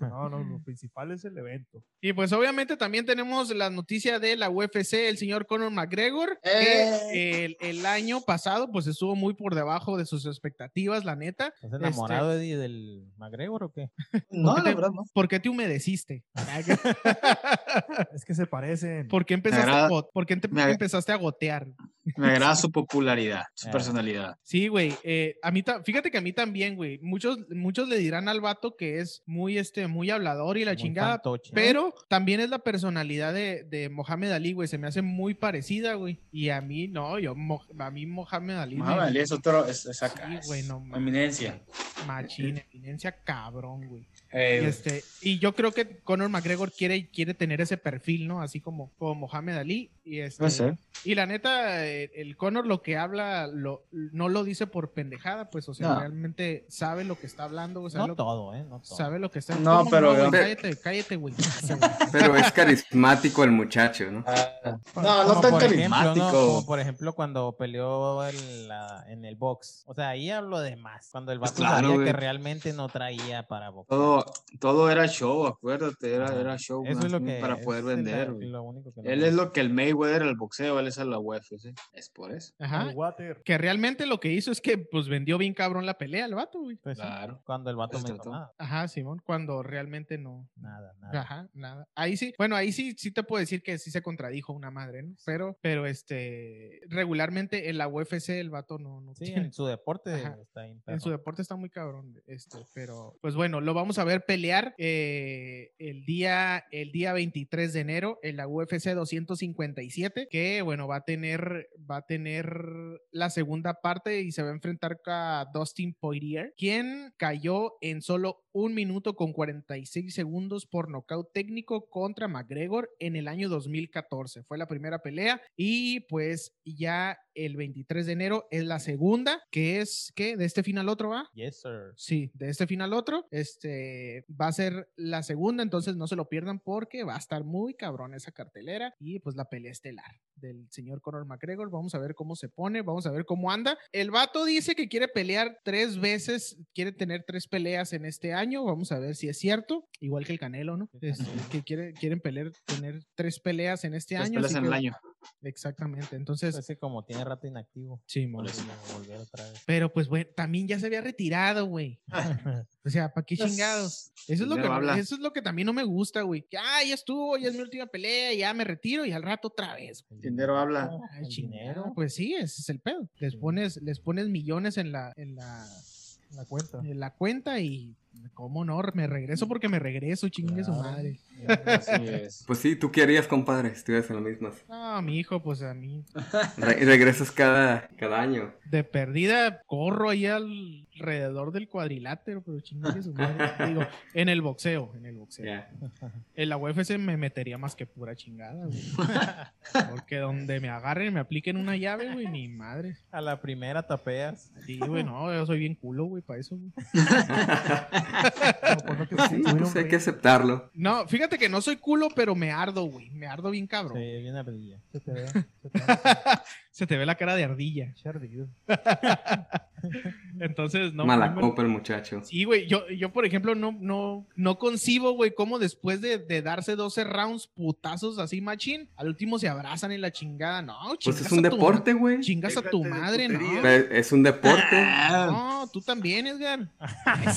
No, no, no, lo principal es el evento. Y pues obviamente también tenemos la noticia de la UFC, el señor Conor McGregor, Eh. que el, el año pasado pues estuvo muy por debajo de sus expectativas, la neta. ¿Estás enamorado Eddie, del McGregor o qué? No, qué la te- verdad no. ¿Por qué te humedeciste? Es que se parecen. ¿Por qué empezaste, agrada- a, por qué empezaste a gotear? Me agrada su popularidad, su Ah. personalidad. Sí, güey. eh, a mí, fíjate que a mí también, güey. Muchos, muchos le dirán al vato que es muy, este, muy hablador y la Muy chingada. fantoche. Pero también es la personalidad de, de Mohamed Ali, güey. Se me hace muy parecida, güey. Y a mí, no, yo, Mo- a mí Mohamed Ali. me- Muhammad Ali es otro, es, es acá, Sí, es güey, no mames. eminencia. Machín, eminencia cabrón, güey. Eh, Y, este, y yo creo que Conor McGregor quiere, quiere tener ese perfil, ¿no? Así como, como Mohamed Ali. Y, este, puede ser. y la neta, eh, el Conor lo que habla lo, no lo dice por pendejada, pues, o sea, No. realmente sabe lo que está hablando, güey, sabe, No lo, todo, ¿eh? No todo. sabe lo que está No, ¿Cómo pero- pero- cállate, cállate, güey. Pero es carismático el muchacho, ¿no? Ah, no, no tan por ejemplo, ¿no? carismático. Como por ejemplo cuando peleó en, la- en el box. O sea, ahí hablo de más. Cuando el Pues vato claro, sabía güey. que realmente no traía para boxear. Todo, todo era show, acuérdate, era, era show Eso más es lo bien que para poder vender. la- güey. lo único que no Él es lo que el Mayweather, el boxeo, él es a la UFC. Es por eso. Ajá. El water. Que realmente lo que hizo es que, pues, vendió bien cabrón la pelea el vato, güey. Pues sí, Claro. cuando el vato Eso me trató. nada. Ajá, Simón, cuando realmente no. Nada, nada. Ajá, nada. Ahí sí, bueno, ahí sí, sí te puedo decir que sí se contradijo una madre, ¿no? Pero, pero este, regularmente en la UFC el vato no, no Sí, tiene- en su deporte Ajá. está. En su deporte está muy cabrón, este, pero pues bueno, lo vamos a ver pelear eh, el día el día 23 de enero en la UFC 257, que bueno, va a tener va a tener la segunda parte y se va a enfrentar a Dustin Poirier, quien cayó en solo un minuto con 46 segundos por nocaut técnico contra McGregor en el año 2014. Fue la primera pelea y pues ya el 23 de enero es la segunda, que es que de este final otro va. Yes, sir. Sí, de este final otro, este va a ser la segunda, entonces no se lo pierdan porque va a estar muy cabrón esa cartelera y pues la pelea estelar del señor Conor McGregor. Vamos a ver cómo se pone, vamos a ver cómo anda. El vato dice que quiere pelear tres veces, quiere tener tres peleas en este año. Vamos a ver si es cierto, igual que el Canelo, ¿no? Que quiere, quieren pelear, tener tres peleas en este Tres año. peleas en el año. Exactamente, entonces, Pues sí, como tiene rato inactivo. sí, volver otra vez. Pero pues, güey, también ya se había retirado, güey. O sea, ¿para qué chingados? Eso es, lo que, eso es lo que también no me gusta, güey. Que, ah, ya estuvo, ya es mi última pelea, ya me retiro y al rato otra vez. El Dinero habla. Ay, el dinero. Pues sí, ese es el pedo. Les pones, les pones millones en la, en la, La cuenta. en la cuenta y cómo no, me regreso porque me regreso, chingue su madre. Así es. Pues sí, tú querías, compadre, estuvieras en lo mismo. No, mi hijo, pues a mí, Re- regresas cada, cada año. de perdida, corro ahí alrededor del cuadrilátero, pero chingue su madre. Digo, en el boxeo, en el boxeo. En la UFC me metería más que pura chingada, güey. Porque donde me agarren y me apliquen una llave, güey, ni madre. A la primera tapeas. Sí, güey, no, yo soy bien culo, güey, para eso, güey. No Sí, pues un hay que aceptarlo. No, fíjate que no soy culo, pero me ardo, güey. Me ardo bien Sí, cabrón. bien ardilla. se te ve, se te ve Se te ve la cara de ardilla. ardido. Entonces, no. Mala no copa el muchacho. Sí, güey, yo, yo por ejemplo no, no, no concibo, güey, cómo después de, de darse 12 rounds putazos así machín, al último se abrazan en la chingada. No, Pues es un deporte, güey. Chingas a tu madre, no. Es un deporte. Ah, No, tú también, Edgar.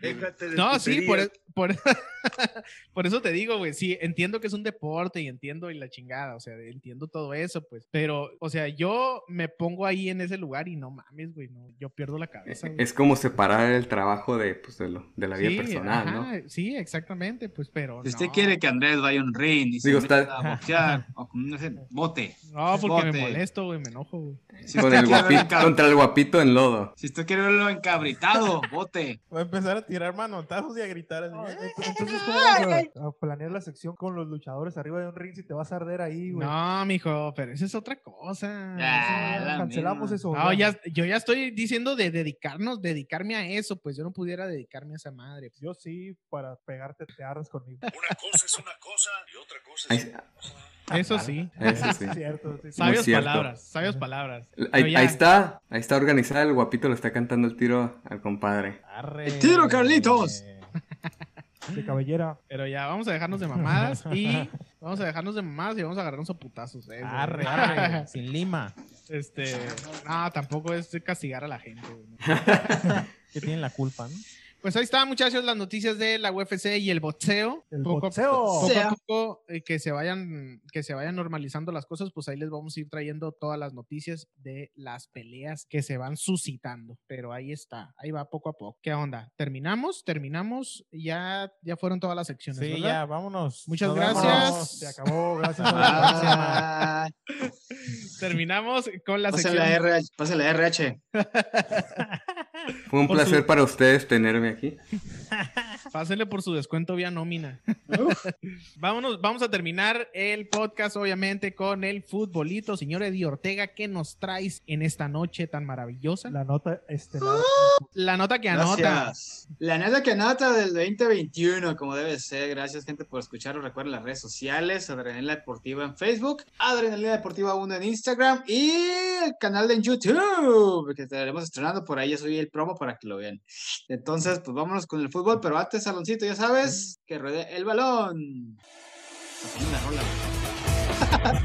Déjate de No, sí, por, por, por eso te digo, güey, sí, entiendo que es un deporte y entiendo y la chingada, o sea, entiendo todo eso, pues, pero, o sea, yo me pongo ahí en ese lugar y no mames, güey, no, yo pierdo la cabeza. güey. Es como separar el trabajo de, pues, de, lo- de la vida Sí, personal, ajá, ¿no? Sí, exactamente, pues, pero. Si usted no. quiere que Andrés vaya a un ring y se Digo, está- a boxear o con sé, bote. No, porque me bote. molesto, güey, me enojo, güey. Si Con usted el quiere verlo guapito, encab- contra el guapito en lodo. Si usted quiere verlo encabritado, bote. Va a empezar a tirar manotazos y a gritar así. No, ent- Entonces, ¿cómo vamos a, a planear la sección con los luchadores arriba de un ring si te vas a arder ahí, güey? No, mijo, pero eso es otra cosa. Ya, Eso la Cancelamos misma. eso. No, ya, yo ya estoy diciendo de dedicarnos, dedicarme a eso, pues yo no pudiera dedicarme a esa madre. Yo sí, para pegarte te ardes conmigo. Una cosa es una cosa y otra cosa es otra cosa. Eso sí. eso sí. Es cierto, sí, sí. Sabios cierto. palabras, sabios palabras. Ahí, está, ahí está organizada, el guapito le está cantando el tiro al compadre. Arre. ¡El tiro, Carlitos! De cabellera. Pero ya, vamos a dejarnos de mamadas y vamos a dejarnos de mamadas y vamos a agarrarnos a putazos. eh. Arre, arre. Sin lima. Este, no, tampoco es castigar a la gente. güey. Que tienen la culpa, ¿no? Pues ahí está, muchachos, las noticias de la UFC y el boxeo. El poco, boxeo. poco a poco eh, que se vayan que se vayan normalizando las cosas, pues ahí les vamos a ir trayendo todas las noticias de las peleas que se van suscitando. Pero ahí está, ahí va poco a poco. ¿Qué onda? ¿Terminamos? ¿Terminamos? Ya, ya fueron todas las secciones. Sí, ¿verdad? ya, vámonos. Muchas Nos gracias. Se acabó, gracias. Ah, Terminamos con la pase sección. la RH. Pase la RH. Fue un Por placer su- para ustedes tenerme aquí. Pásenle por su descuento vía nómina. Vámonos, vamos a terminar el podcast, obviamente, con el futbolito. Señor Eddie Ortega, ¿qué nos traes en esta noche tan maravillosa? La nota estelar. La nota que anota. Gracias. La neta que anota del 2021, como debe ser. Gracias, gente, por escucharlo. Recuerden las redes sociales: Adrenalina Deportiva en Facebook, Adrenalina Deportiva 1 en Instagram y el canal de YouTube que estaremos estrenando por ahí. Ya subí el promo para que lo vean. Entonces, pues vámonos con el fútbol, pero antes, saloncito, ya sabes, que ruede el balón. Rola.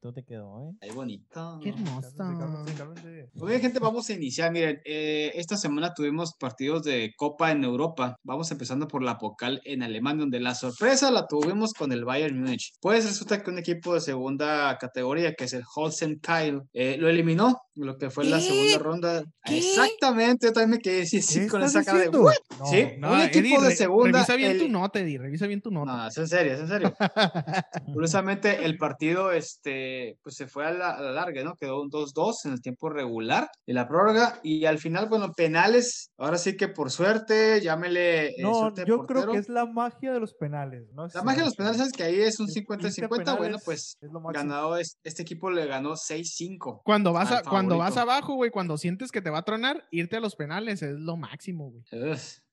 Bonito te quedó, ¿eh? Ahí bonito. Qué hermoso. Cálmense, cálmense, cálmense. Muy bien, gente, vamos a iniciar. Miren, eh, esta semana tuvimos partidos de Copa en Europa. Vamos empezando por la Pocal en Alemania, donde la sorpresa la tuvimos con el Bayern Múnich. Pues resulta que un equipo de segunda categoría, que es el Holstein Kyle, eh, lo eliminó, lo que fue la segunda ronda. Exactamente, yo también me quedé sí, sí, ¿Qué con esa cara de? "What?". No. Sí, No, un equipo Eddie, de re- segunda. Revisa bien el- tu nota, Eddie. Revisa bien tu nota. no, es en serio, es en serio. Curiosamente, el partido este, pues se fue a la, a la larga, ¿no? Quedó un 2-2 en el tiempo regular y la prórroga. Y al final, bueno, penales. Ahora sí que por suerte, llámele. eh, No, suerte de yo creo que es la magia de los penales. ¿no? La magia de los penales, ¿sabes? Que ahí es un El 50-50. irte a Bueno, pues es lo ganado es, este equipo le ganó 6-5. Cuando vas, a, al cuando vas abajo, güey, cuando sientes que te va a tronar, irte a los penales es lo máximo, güey.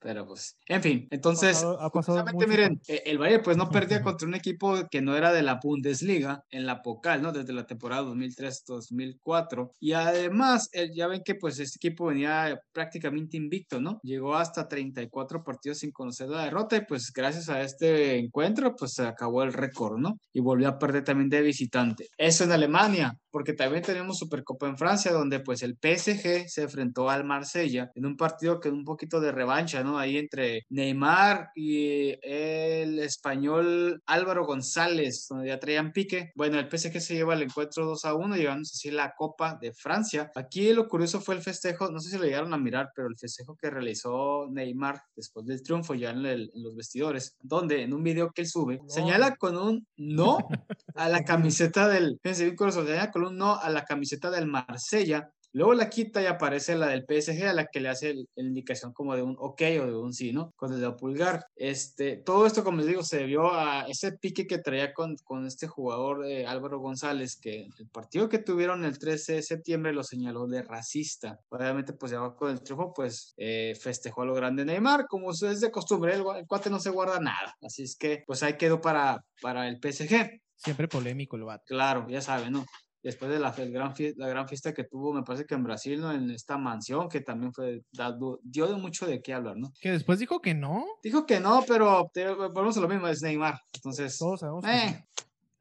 Pero pues, en fin, entonces, pasado- ha pasado miren, el Bayern pues no perdía contra un equipo que no era de la Bundesliga en la Pocal, ¿no? Desde la temporada 2003-2004. Y además, eh, ya ven que pues este equipo venía prácticamente invicto, ¿no? Llegó hasta 34 partidos sin conocer la derrota y pues gracias a este encuentro pues se acabó el récord, ¿no? Y volvió a perder también de visitante. Eso en Alemania, porque también tenemos Supercopa en Francia, donde pues el PSG se enfrentó al Marsella en un partido que un poquito de revancha, ¿no? Ahí entre Neymar y el español Álvaro González, donde ya traían pique. Bueno, el PSG se lleva el encuentro 2 a 1, llevándose así la Copa de Francia. Aquí lo curioso fue el festejo, no sé si lo llegaron a mirar, pero el festejo que realizó Neymar después del triunfo ya en, el- en los vestidores, donde en un video que él sube, señala con un no a la camiseta del, fíjense bien curioso, señala con un no a la camiseta del Marsella. Luego la quita y aparece la del PSG a la que le hace el- la indicación como de un ok o de un sí, ¿no? Con el dedo pulgar. Este, todo esto, como les digo, se debió a ese pique que traía con, con este jugador eh, Álvaro González, que el partido que tuvieron el 13 de septiembre lo señaló de racista. Obviamente, pues ya con el triunfo, pues eh, festejó a lo grande Neymar, como es de costumbre, el, el cuate no se guarda nada. Así es que, pues ahí quedó para, para el PSG. Siempre polémico el vato. Claro, ya saben, ¿no? Después de la, gran fie- la gran fiesta que tuvo, me parece que en Brasil, ¿no? En esta mansión, que también fue, dado- dio de mucho de qué hablar, ¿no? Que después dijo que no. Dijo que no, pero te, volvemos a lo mismo, es Neymar. Entonces, Todos sabemos eh.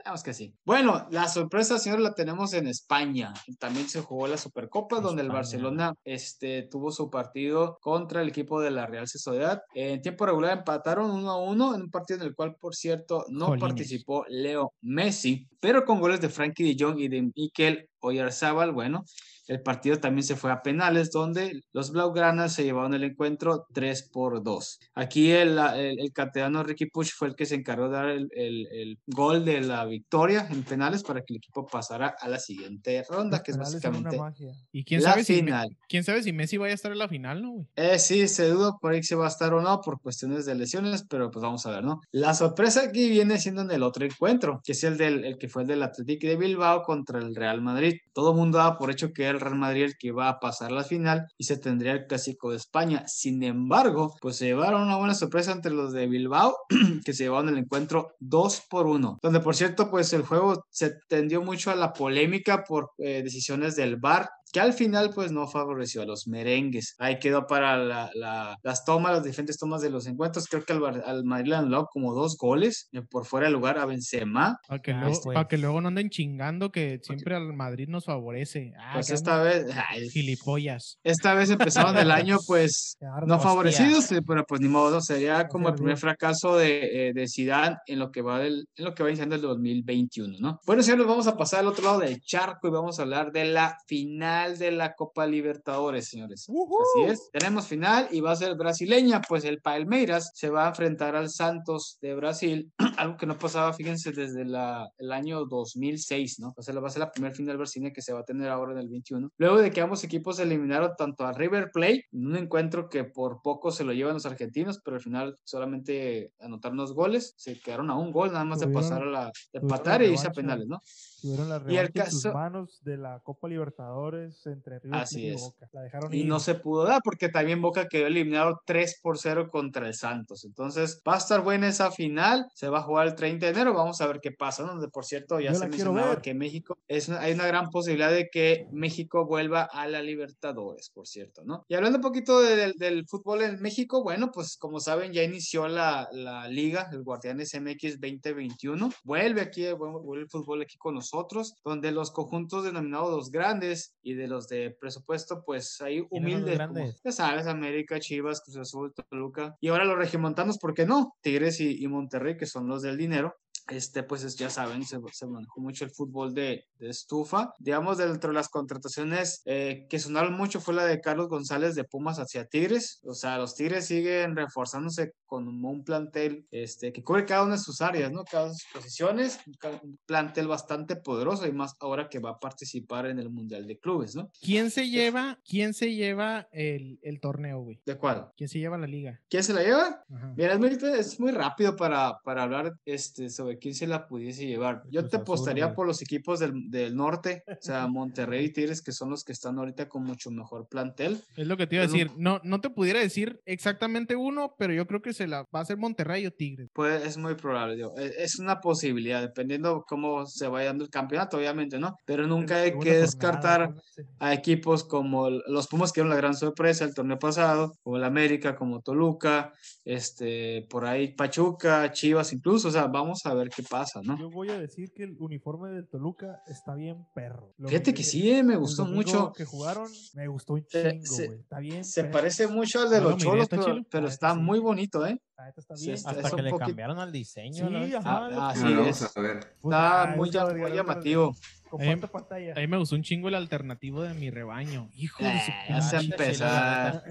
Sabemos que sí. Bueno, la sorpresa, señores, la tenemos en España. También se jugó la Supercopa, donde el. Barcelona este, tuvo su partido contra el equipo de la Real Sociedad. En tiempo regular empataron 1 a 1 en un partido en el cual, por cierto, no Jolines. participó Leo Messi, pero con goles de Frankie de Jong y de Mikel Oyarzábal. Bueno, el partido también se fue a penales, donde los Blaugranas se llevaron el encuentro 3 por 2. Aquí el, el, el Ricky Puch fue el que se encargó de dar el, el- el gol de la victoria en penales para que el equipo pasara a la siguiente ronda, que es básicamente magia. Y quién la sabe, si, final. quién sabe si Messi vaya a estar en la final, ¿no, güey? Eh, sí, se duda por ahí si va a estar o no por cuestiones de lesiones, pero pues vamos a ver, ¿no? La sorpresa aquí viene siendo en el otro encuentro, que es el del el que fue el del Athletic de Bilbao contra el Real Madrid. Todo el mundo daba por hecho que era el Real Madrid el que iba a pasar la final y se tendría el clásico de España. Sin embargo, pues se llevaron una buena sorpresa entre los de Bilbao, que se llevaron el encuentro 2 por 1, donde por cierto, pues el juego se tendió mucho a la polémica por eh, decisiones del VAR que al final pues no favoreció a los merengues. Ahí quedó para la- la- las tomas, las diferentes tomas de los encuentros. Creo que al, al Madrid le anuló como dos goles eh, por fuera de lugar a Benzema. Para que, Ah, luego, pues. pa' que luego no anden chingando que siempre al Madrid nos favorece. Ah, Pues esta vez, ay, Gilipollas. esta vez empezaron el año pues no favorecidos, pero pues ni modo, sería como el primer fracaso de, eh, de Zidane en lo que va del, en lo que va iniciando el 2021, ¿no? Bueno, señores, vamos a pasar al otro lado del charco y vamos a hablar de la final de la Copa Libertadores, señores. Así es, tenemos final y va a ser brasileña, pues el Palmeiras se va a enfrentar al Santos de Brasil, algo que no pasaba, fíjense, desde la, el año 2006, ¿no? O sea, va a ser la primera final brasileña que se va a tener ahora en el 21. Luego de que ambos equipos eliminaron tanto a River Plate en un encuentro que por poco se lo llevan los argentinos, pero al final solamente anotaron los goles, se quedaron a un gol nada más de Tuvieron- pasar a la, de empatar y irse a penales, ¿no? Tuvieron la Y el caso- manos de la Copa Libertadores entre River Así Plate y es. Boca. La dejaron y ir. no se pudo dar porque también Boca quedó eliminado 3 por 0 contra el Santos. Entonces va a estar buena esa final, se va a jugar el 30 de enero, vamos a ver qué pasa, ¿no? donde por cierto ya Yo se mencionaba que México, es una- hay una gran posibilidad de que México vuelva a la Libertadores, por cierto, ¿no? Y hablando un poquito de- del, del fútbol en México, bueno, pues como saben ya inició la, la liga, el Guardianes MX 2021, vuelve aquí, vuelve el fútbol aquí con nosotros, donde los conjuntos denominados los grandes y de los de presupuesto, pues ahí humildes, como, ya sabes, América, Chivas, Cruz Azul, Toluca, y ahora los regiomontanos, ¿por qué no? Tigres y, y Monterrey, que son los del dinero, este, pues es- ya saben, se, se manejó mucho el fútbol de, de estufa. Digamos, dentro de las contrataciones eh, que sonaron mucho fue la de Carlos González de Pumas hacia Tigres. O sea, los Tigres siguen reforzándose con un, plantel este, que cubre cada una de sus áreas, ¿no? Cada una de sus posiciones. Un plantel bastante poderoso y más ahora que va a participar en el Mundial de Clubes, ¿no? ¿Quién se lleva, quién se lleva el, el torneo, güey? ¿De cuál? ¿Quién se lleva la liga? ¿Quién se la lleva? Ajá. Mira, es muy, es muy rápido para, para hablar este, sobre quién se la pudiese llevar. Yo Cruz te apostaría por los equipos del, del norte, o sea, Monterrey y Tigres, que son los que están ahorita con mucho mejor plantel. Es lo que te iba a decir. No, no te pudiera decir exactamente uno, pero yo creo que se la va a hacer Monterrey o Tigres. Pues es muy probable, digo, es, es una posibilidad, dependiendo cómo se vaya dando el campeonato, obviamente, ¿no? Pero nunca hay que descartar a equipos como los Pumas, que eran la gran sorpresa el torneo pasado, como el América, como Toluca, este, por ahí Pachuca, Chivas incluso, o sea, vamos a ver qué pasa, ¿no? Yo voy a decir que el uniforme del Toluca está bien perro. Lo Fíjate que sí, eh, me gustó mucho. que jugaron, me gustó un Se- chingo, güey. Está bien. Se perro. parece mucho al de No los cholos, ¿está pero, pero Ah, está muy bonito, ¿eh? La neta está Sí, bien. está- perro. es Hasta que le poquito- cambiaron al diseño. Sí, ajá. Ah, lo- ah, Ah, sí, vamos es- a ver. Pues, Está ah, muy, llamativo. Comparto pantalla. A mí me gustó un chingo el alternativo de mi rebaño. Hijo de su Eh, ya se.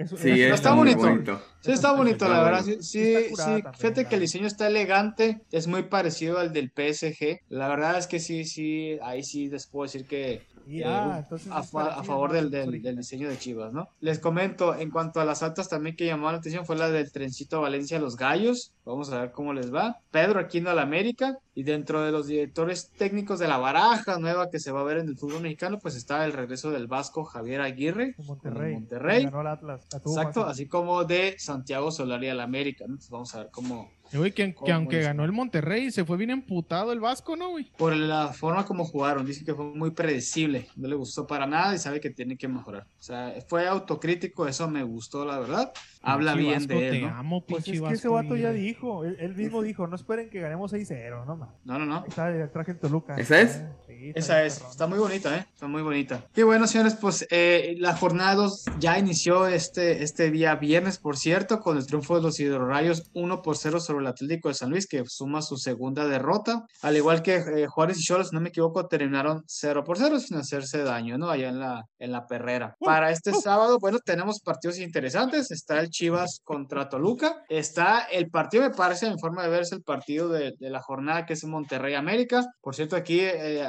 Eso- Sí, está bonito. bonito. Sí, está bonito, la verdad. Sí, sí, también, Fíjate que el diseño está elegante, es muy parecido al del PSG. La verdad es que sí, sí, ahí sí les puedo decir que Y, eh, un- entonces a, fa- a favor del, del- del diseño de Chivas, ¿no? Les comento, en cuanto a las altas también que llamó la atención fue la del trencito Valencia los Gallos. Vamos a ver cómo les va. Pedro Aquino al América. Y dentro de los directores técnicos de la baraja nueva que se va a ver en el fútbol mexicano, pues está el regreso del Vasco Javier Aguirre. Monterrey. Monterrey. Ganó el Atlas. Exacto, así como de Santiago Solari al América. ¿no? Entonces vamos a ver cómo, Güey, que, que ¿Cómo aunque es? ganó el Monterrey, se fue bien emputado el Vasco, ¿no, güey? Por la forma como jugaron, dice que fue muy predecible, no le gustó para nada y sabe que tiene que mejorar. O sea, fue autocrítico, eso me gustó, la verdad. Habla bien Vasco, de él, Te ¿no? amo, Pues es que ese vato ya dijo, él, él mismo dijo, no esperen que ganemos 6-0, no mames. No, no, no. Ahí está el traje en Toluca. ¿Esa es? Sí, Esa es, perrón. está muy bonita, ¿eh? Está muy bonita. Y bueno, señores, pues eh, la jornada 2 ya inició este, este día viernes, por cierto, con el triunfo de los Hidrorayos 1 por 0 sobre el Atlético de San Luis, que suma su segunda derrota. Al igual que eh, Juárez y Cholos, si no me equivoco, terminaron 0 por 0 sin hacerse daño, ¿no? Allá en la, en la perrera. Para este sábado, bueno, tenemos partidos interesantes. Está el Chivas contra Toluca. Está el partido, me parece, en forma de ver, es el partido de, de la jornada, que es Monterrey América. Por cierto, aquí... eh,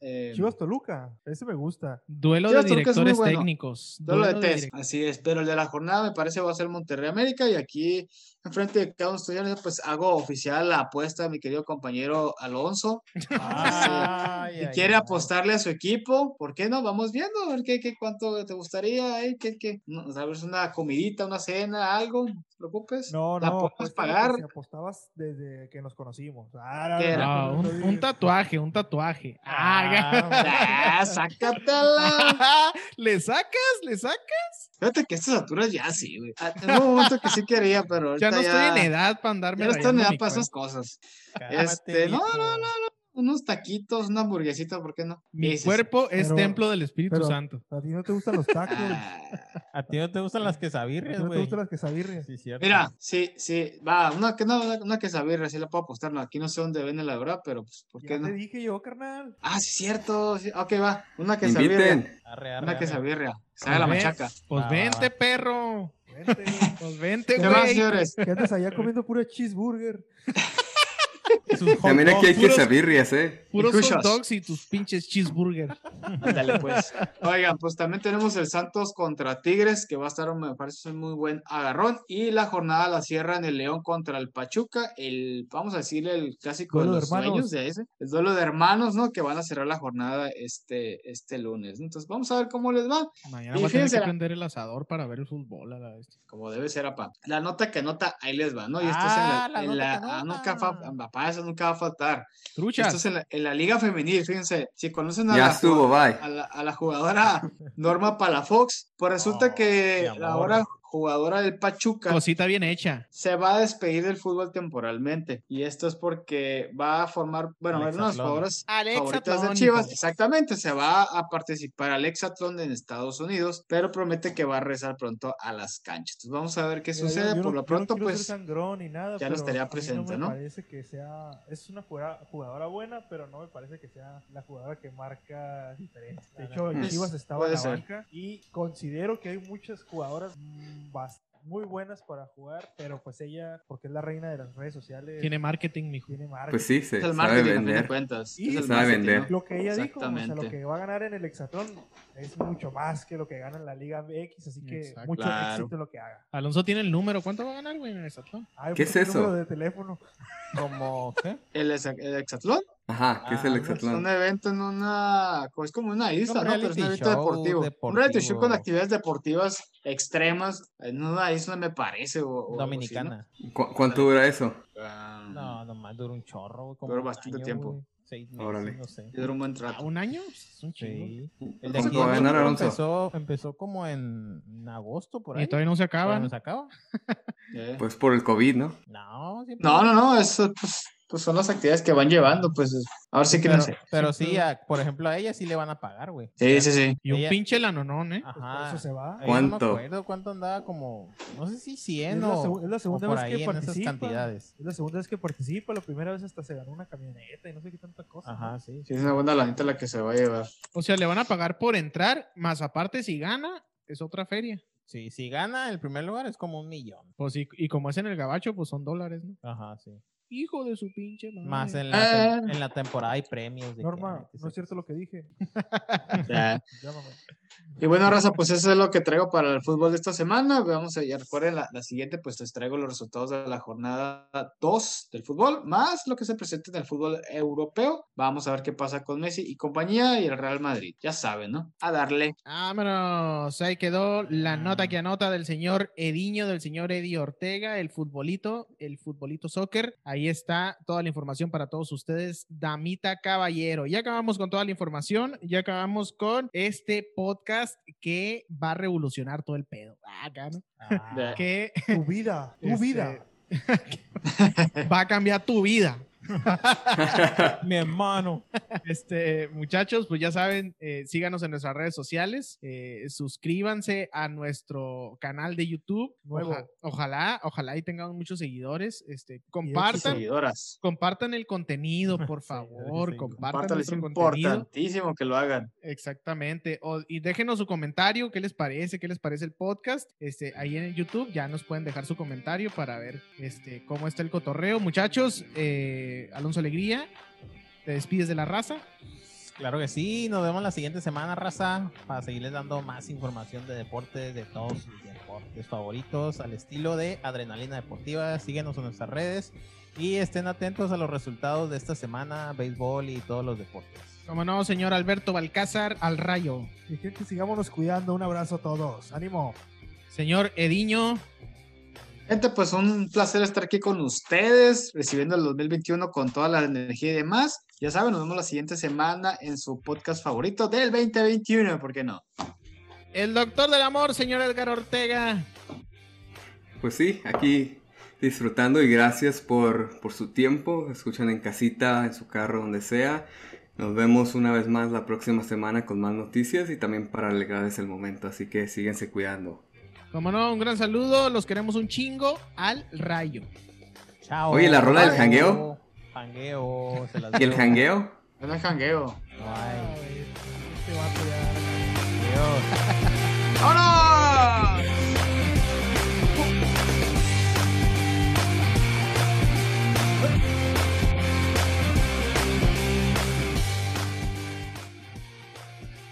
eh, Chivas Toluca, ese me gusta. Duelo Chivas de directores bueno. técnicos. Yo lo Duelo de detesto, así es, pero el de la jornada me parece va a ser Monterrey América y aquí enfrente de cada uno de pues hago oficial la apuesta a mi querido compañero Alonso. Si ay, quiere ay. apostarle a su equipo, ¿por qué no? Vamos viendo, a ver qué, qué cuánto te gustaría, eh, qué, qué, no, sabes, una comidita, una cena, algo, no te preocupes. No, la no, podemos que pagar. Si apostabas desde que nos conocimos. Ah, no, ¿Qué no, era? no, Ah, no, un, tatuaje, un tatuaje. Ah, Ah, sácatela. ¿Le sacas? ¿Le sacas? Fíjate que a estas alturas ya sí, güey. Ah, En un momento que sí quería, pero Ya no estoy en edad para andarme Ya no estoy en edad para esas cosas. Cálmate, Este, no, viejo. no, no, unos taquitos, una hamburguesita, ¿por qué no? Mi cuerpo es Pero- templo del Espíritu pero- Santo. A ti no te gustan los tacos. Ah, A ti no te gustan las quesabirrias, no te güey. gustan las quesabirrias. Sí, cierto. Mira, sí, sí, va, una que no, una, una quesabirria, sí la puedo apostar, no, aquí no sé dónde venden la verdad, pero pues, ¿por qué Ya no? te dije yo, carnal. Ah, sí, cierto, sí, ok, va, una quesabirria. Arre, arre, una quesabirria, sabe la Ven, machaca. Pues vente, va. perro. Vente. Pues vente, ¿Qué más, güey. señores? que andas allá comiendo pura cheeseburger. También aquí hay quesabirrias, ¿eh? Puros hot dogs y tus pinches cheeseburger. Ándale, pues. Oigan, pues también tenemos el Santos contra Tigres, que va a estar, me parece, un muy buen agarrón. Y la jornada la cierran el León contra el Pachuca. El, vamos a decirle, el clásico Duelo de los hermanos. sueños de ese. El duelo de hermanos, ¿no? Que van a cerrar la jornada este, este lunes. Entonces, vamos a ver cómo les va. Mañana Y a tener que prender el asador para ver el fútbol a la vez. Como debe ser, apa. La nota que nota, ahí les va, ¿no? Y esto es en Ah, la. la en nota la- que ah, eso nunca va a faltar. Esto es en la, en la Liga Femenil, fíjense. Si conocen a Ya la estuvo, bye. a la, a la jugadora Norma Palafox, pues resulta Oh, que ahora jugadora del Pachuca Cosita bien hecha. se va a despedir del fútbol temporalmente. Y esto es porque va a formar, bueno, Alexa una de las Atlón. jugadoras Alexa favoritas de Chivas. Exactamente, se va a participar Alexa Atlón en Estados Unidos, pero promete que va a regresar pronto a las canchas. Entonces vamos a ver qué yo- sucede. yo Por no- lo no pronto, ser pues ni nada, ya no pero estaría presente, no ¿no? me parece que sea. Es una jugadora, buena, pero no me parece que sea la jugadora que marca diferencia. De hecho, Pues, Chivas estaba en la ser. banca y considero que hay muchas jugadoras mm, muy buenas para jugar, pero pues ella, porque es la reina de las redes sociales, Tiene marketing, mijo. tiene marca. Pues sí, se es el sabe marketing vender. cuentas. Y es el sabe marketing, vender. ¿no? Lo que ella dijo, o sea, lo que va a ganar en el Hexatlón es mucho más que lo que gana en la Liga MX, así que Exacto. mucho Claro. éxito lo que haga. Alonso tiene el número. ¿Cuánto va a ganar, güey, en el Exatlón? Ay, ¿Qué puse es el eso? número de teléfono. Como, ¿qué? El, el Hexatlón Ajá, ¿qué es Ah, el algo así. es un evento en una. Es como una isla, Un ¿no? Pero es un evento show deportivo. Un deportivo. reality show con actividades deportivas extremas en una isla, me parece. O, o algo así, ¿no? Dominicana. ¿Cu- ¿Cuánto dura eso? Ah, No, nomás dura un chorro, Dura bastante año, tiempo. güey. Seis meses, Órale. no sé. y dura un buen ¿A trato. un año? Es un chingo. Sí. El de ¿Cuánto aquí a Alonso? empezó, empezó como en, en agosto, por ahí. Y todavía no se acaba. ¿no? no se acaba. Pues por el COVID, ¿no? No, siempre- No, no, no, eso pues, pues son las actividades que van llevando, pues ahora sí que pero, no sé. pero sí, a- por ejemplo, a ella sí le van a pagar, güey. Sí, sí, sí. Y un Ella- pinche lanonón, ¿eh? Pues por Ajá. eso se va. Ella No me ¿Cuánto? acuerdo cuánto andaba, como, no sé si 100 Es la, o, segu- es la segunda vez que esas participa. cantidades. Es la segunda vez que participa. La primera vez hasta se ganó una camioneta y no sé qué tanta cosa. Ajá, sí. Sí, es una buena lanita la que se va a llevar. O sea, le van a pagar por entrar, más aparte si gana, es otra feria. Sí, si gana el primer lugar es como un millón. Pues y, y como es en el gabacho, pues son dólares, ¿no? Ajá, sí. Hijo de su pinche madre. Más en la, Ah. en la temporada hay premios. De Norma, ah, que no es cierto lo que dije. Ya. Y bueno, Raza, pues eso es lo que traigo para el fútbol de esta semana. Vamos a, ya recuerden, la, la siguiente, pues les traigo los resultados de la jornada 2 del fútbol, más lo que se presenta en el fútbol europeo. Vamos a ver qué pasa con Messi y compañía y el Real Madrid. Ya saben, ¿no? A darle. Vámonos. Ahí quedó la nota que anota del señor Ediño, del señor Eddie Ortega, el futbolito, el futbolito soccer. Ahí está toda la información para todos ustedes, Damita Caballero. Ya acabamos con toda la información, ya acabamos con este podcast que va a revolucionar todo el pedo. Ah. Ah, Que Tu vida, tu Este, vida. va a cambiar tu vida. mi hermano. Este, muchachos, pues ya saben, eh, síganos en nuestras redes sociales, eh, suscríbanse a nuestro canal de YouTube. Nuevo. Oja- ojalá, ojalá y tengamos muchos seguidores. Este, compartan, seguidoras. compartan el contenido, por favor, sí, compartan es importantísimo que lo hagan. Exactamente. O- y déjenos su comentario, qué les parece, qué les parece el podcast. Este, ahí en el YouTube ya nos pueden dejar su comentario para ver este, cómo está el cotorreo. Muchachos, eh, Alonso Alegría, te despides de la raza. Claro que sí, nos vemos la siguiente semana, raza, para seguirles dando más información de deportes, de todos sus deportes favoritos, al estilo de Adrenalina Deportiva. Síguenos en nuestras redes y estén atentos a los resultados de esta semana, béisbol y todos los deportes. Como no, señor Alberto Balcázar, al rayo. Y gente, sigámonos cuidando. Un abrazo a todos. Ánimo. Señor Ediño, Gente, pues un placer estar aquí con ustedes, recibiendo el 2021 con toda la energía y demás. Ya saben, nos vemos la siguiente semana en su podcast favorito del 2021, ¿por qué no? el doctor del amor, señor Edgar Ortega. Pues sí, aquí disfrutando y gracias por, por su tiempo. Escuchan en casita, en su carro, donde sea. Nos vemos una vez más la próxima semana con más noticias y también para alegrarles el momento. Así que síguense cuidando. Como no, un gran saludo, los queremos un chingo al rayo. Chao. Oye, ¿la rola del jangueo? Jangueo. se las ¿Y el jangueo? En el jangueo. Bye. Este vato ya- Adiós. ¡Vámonos!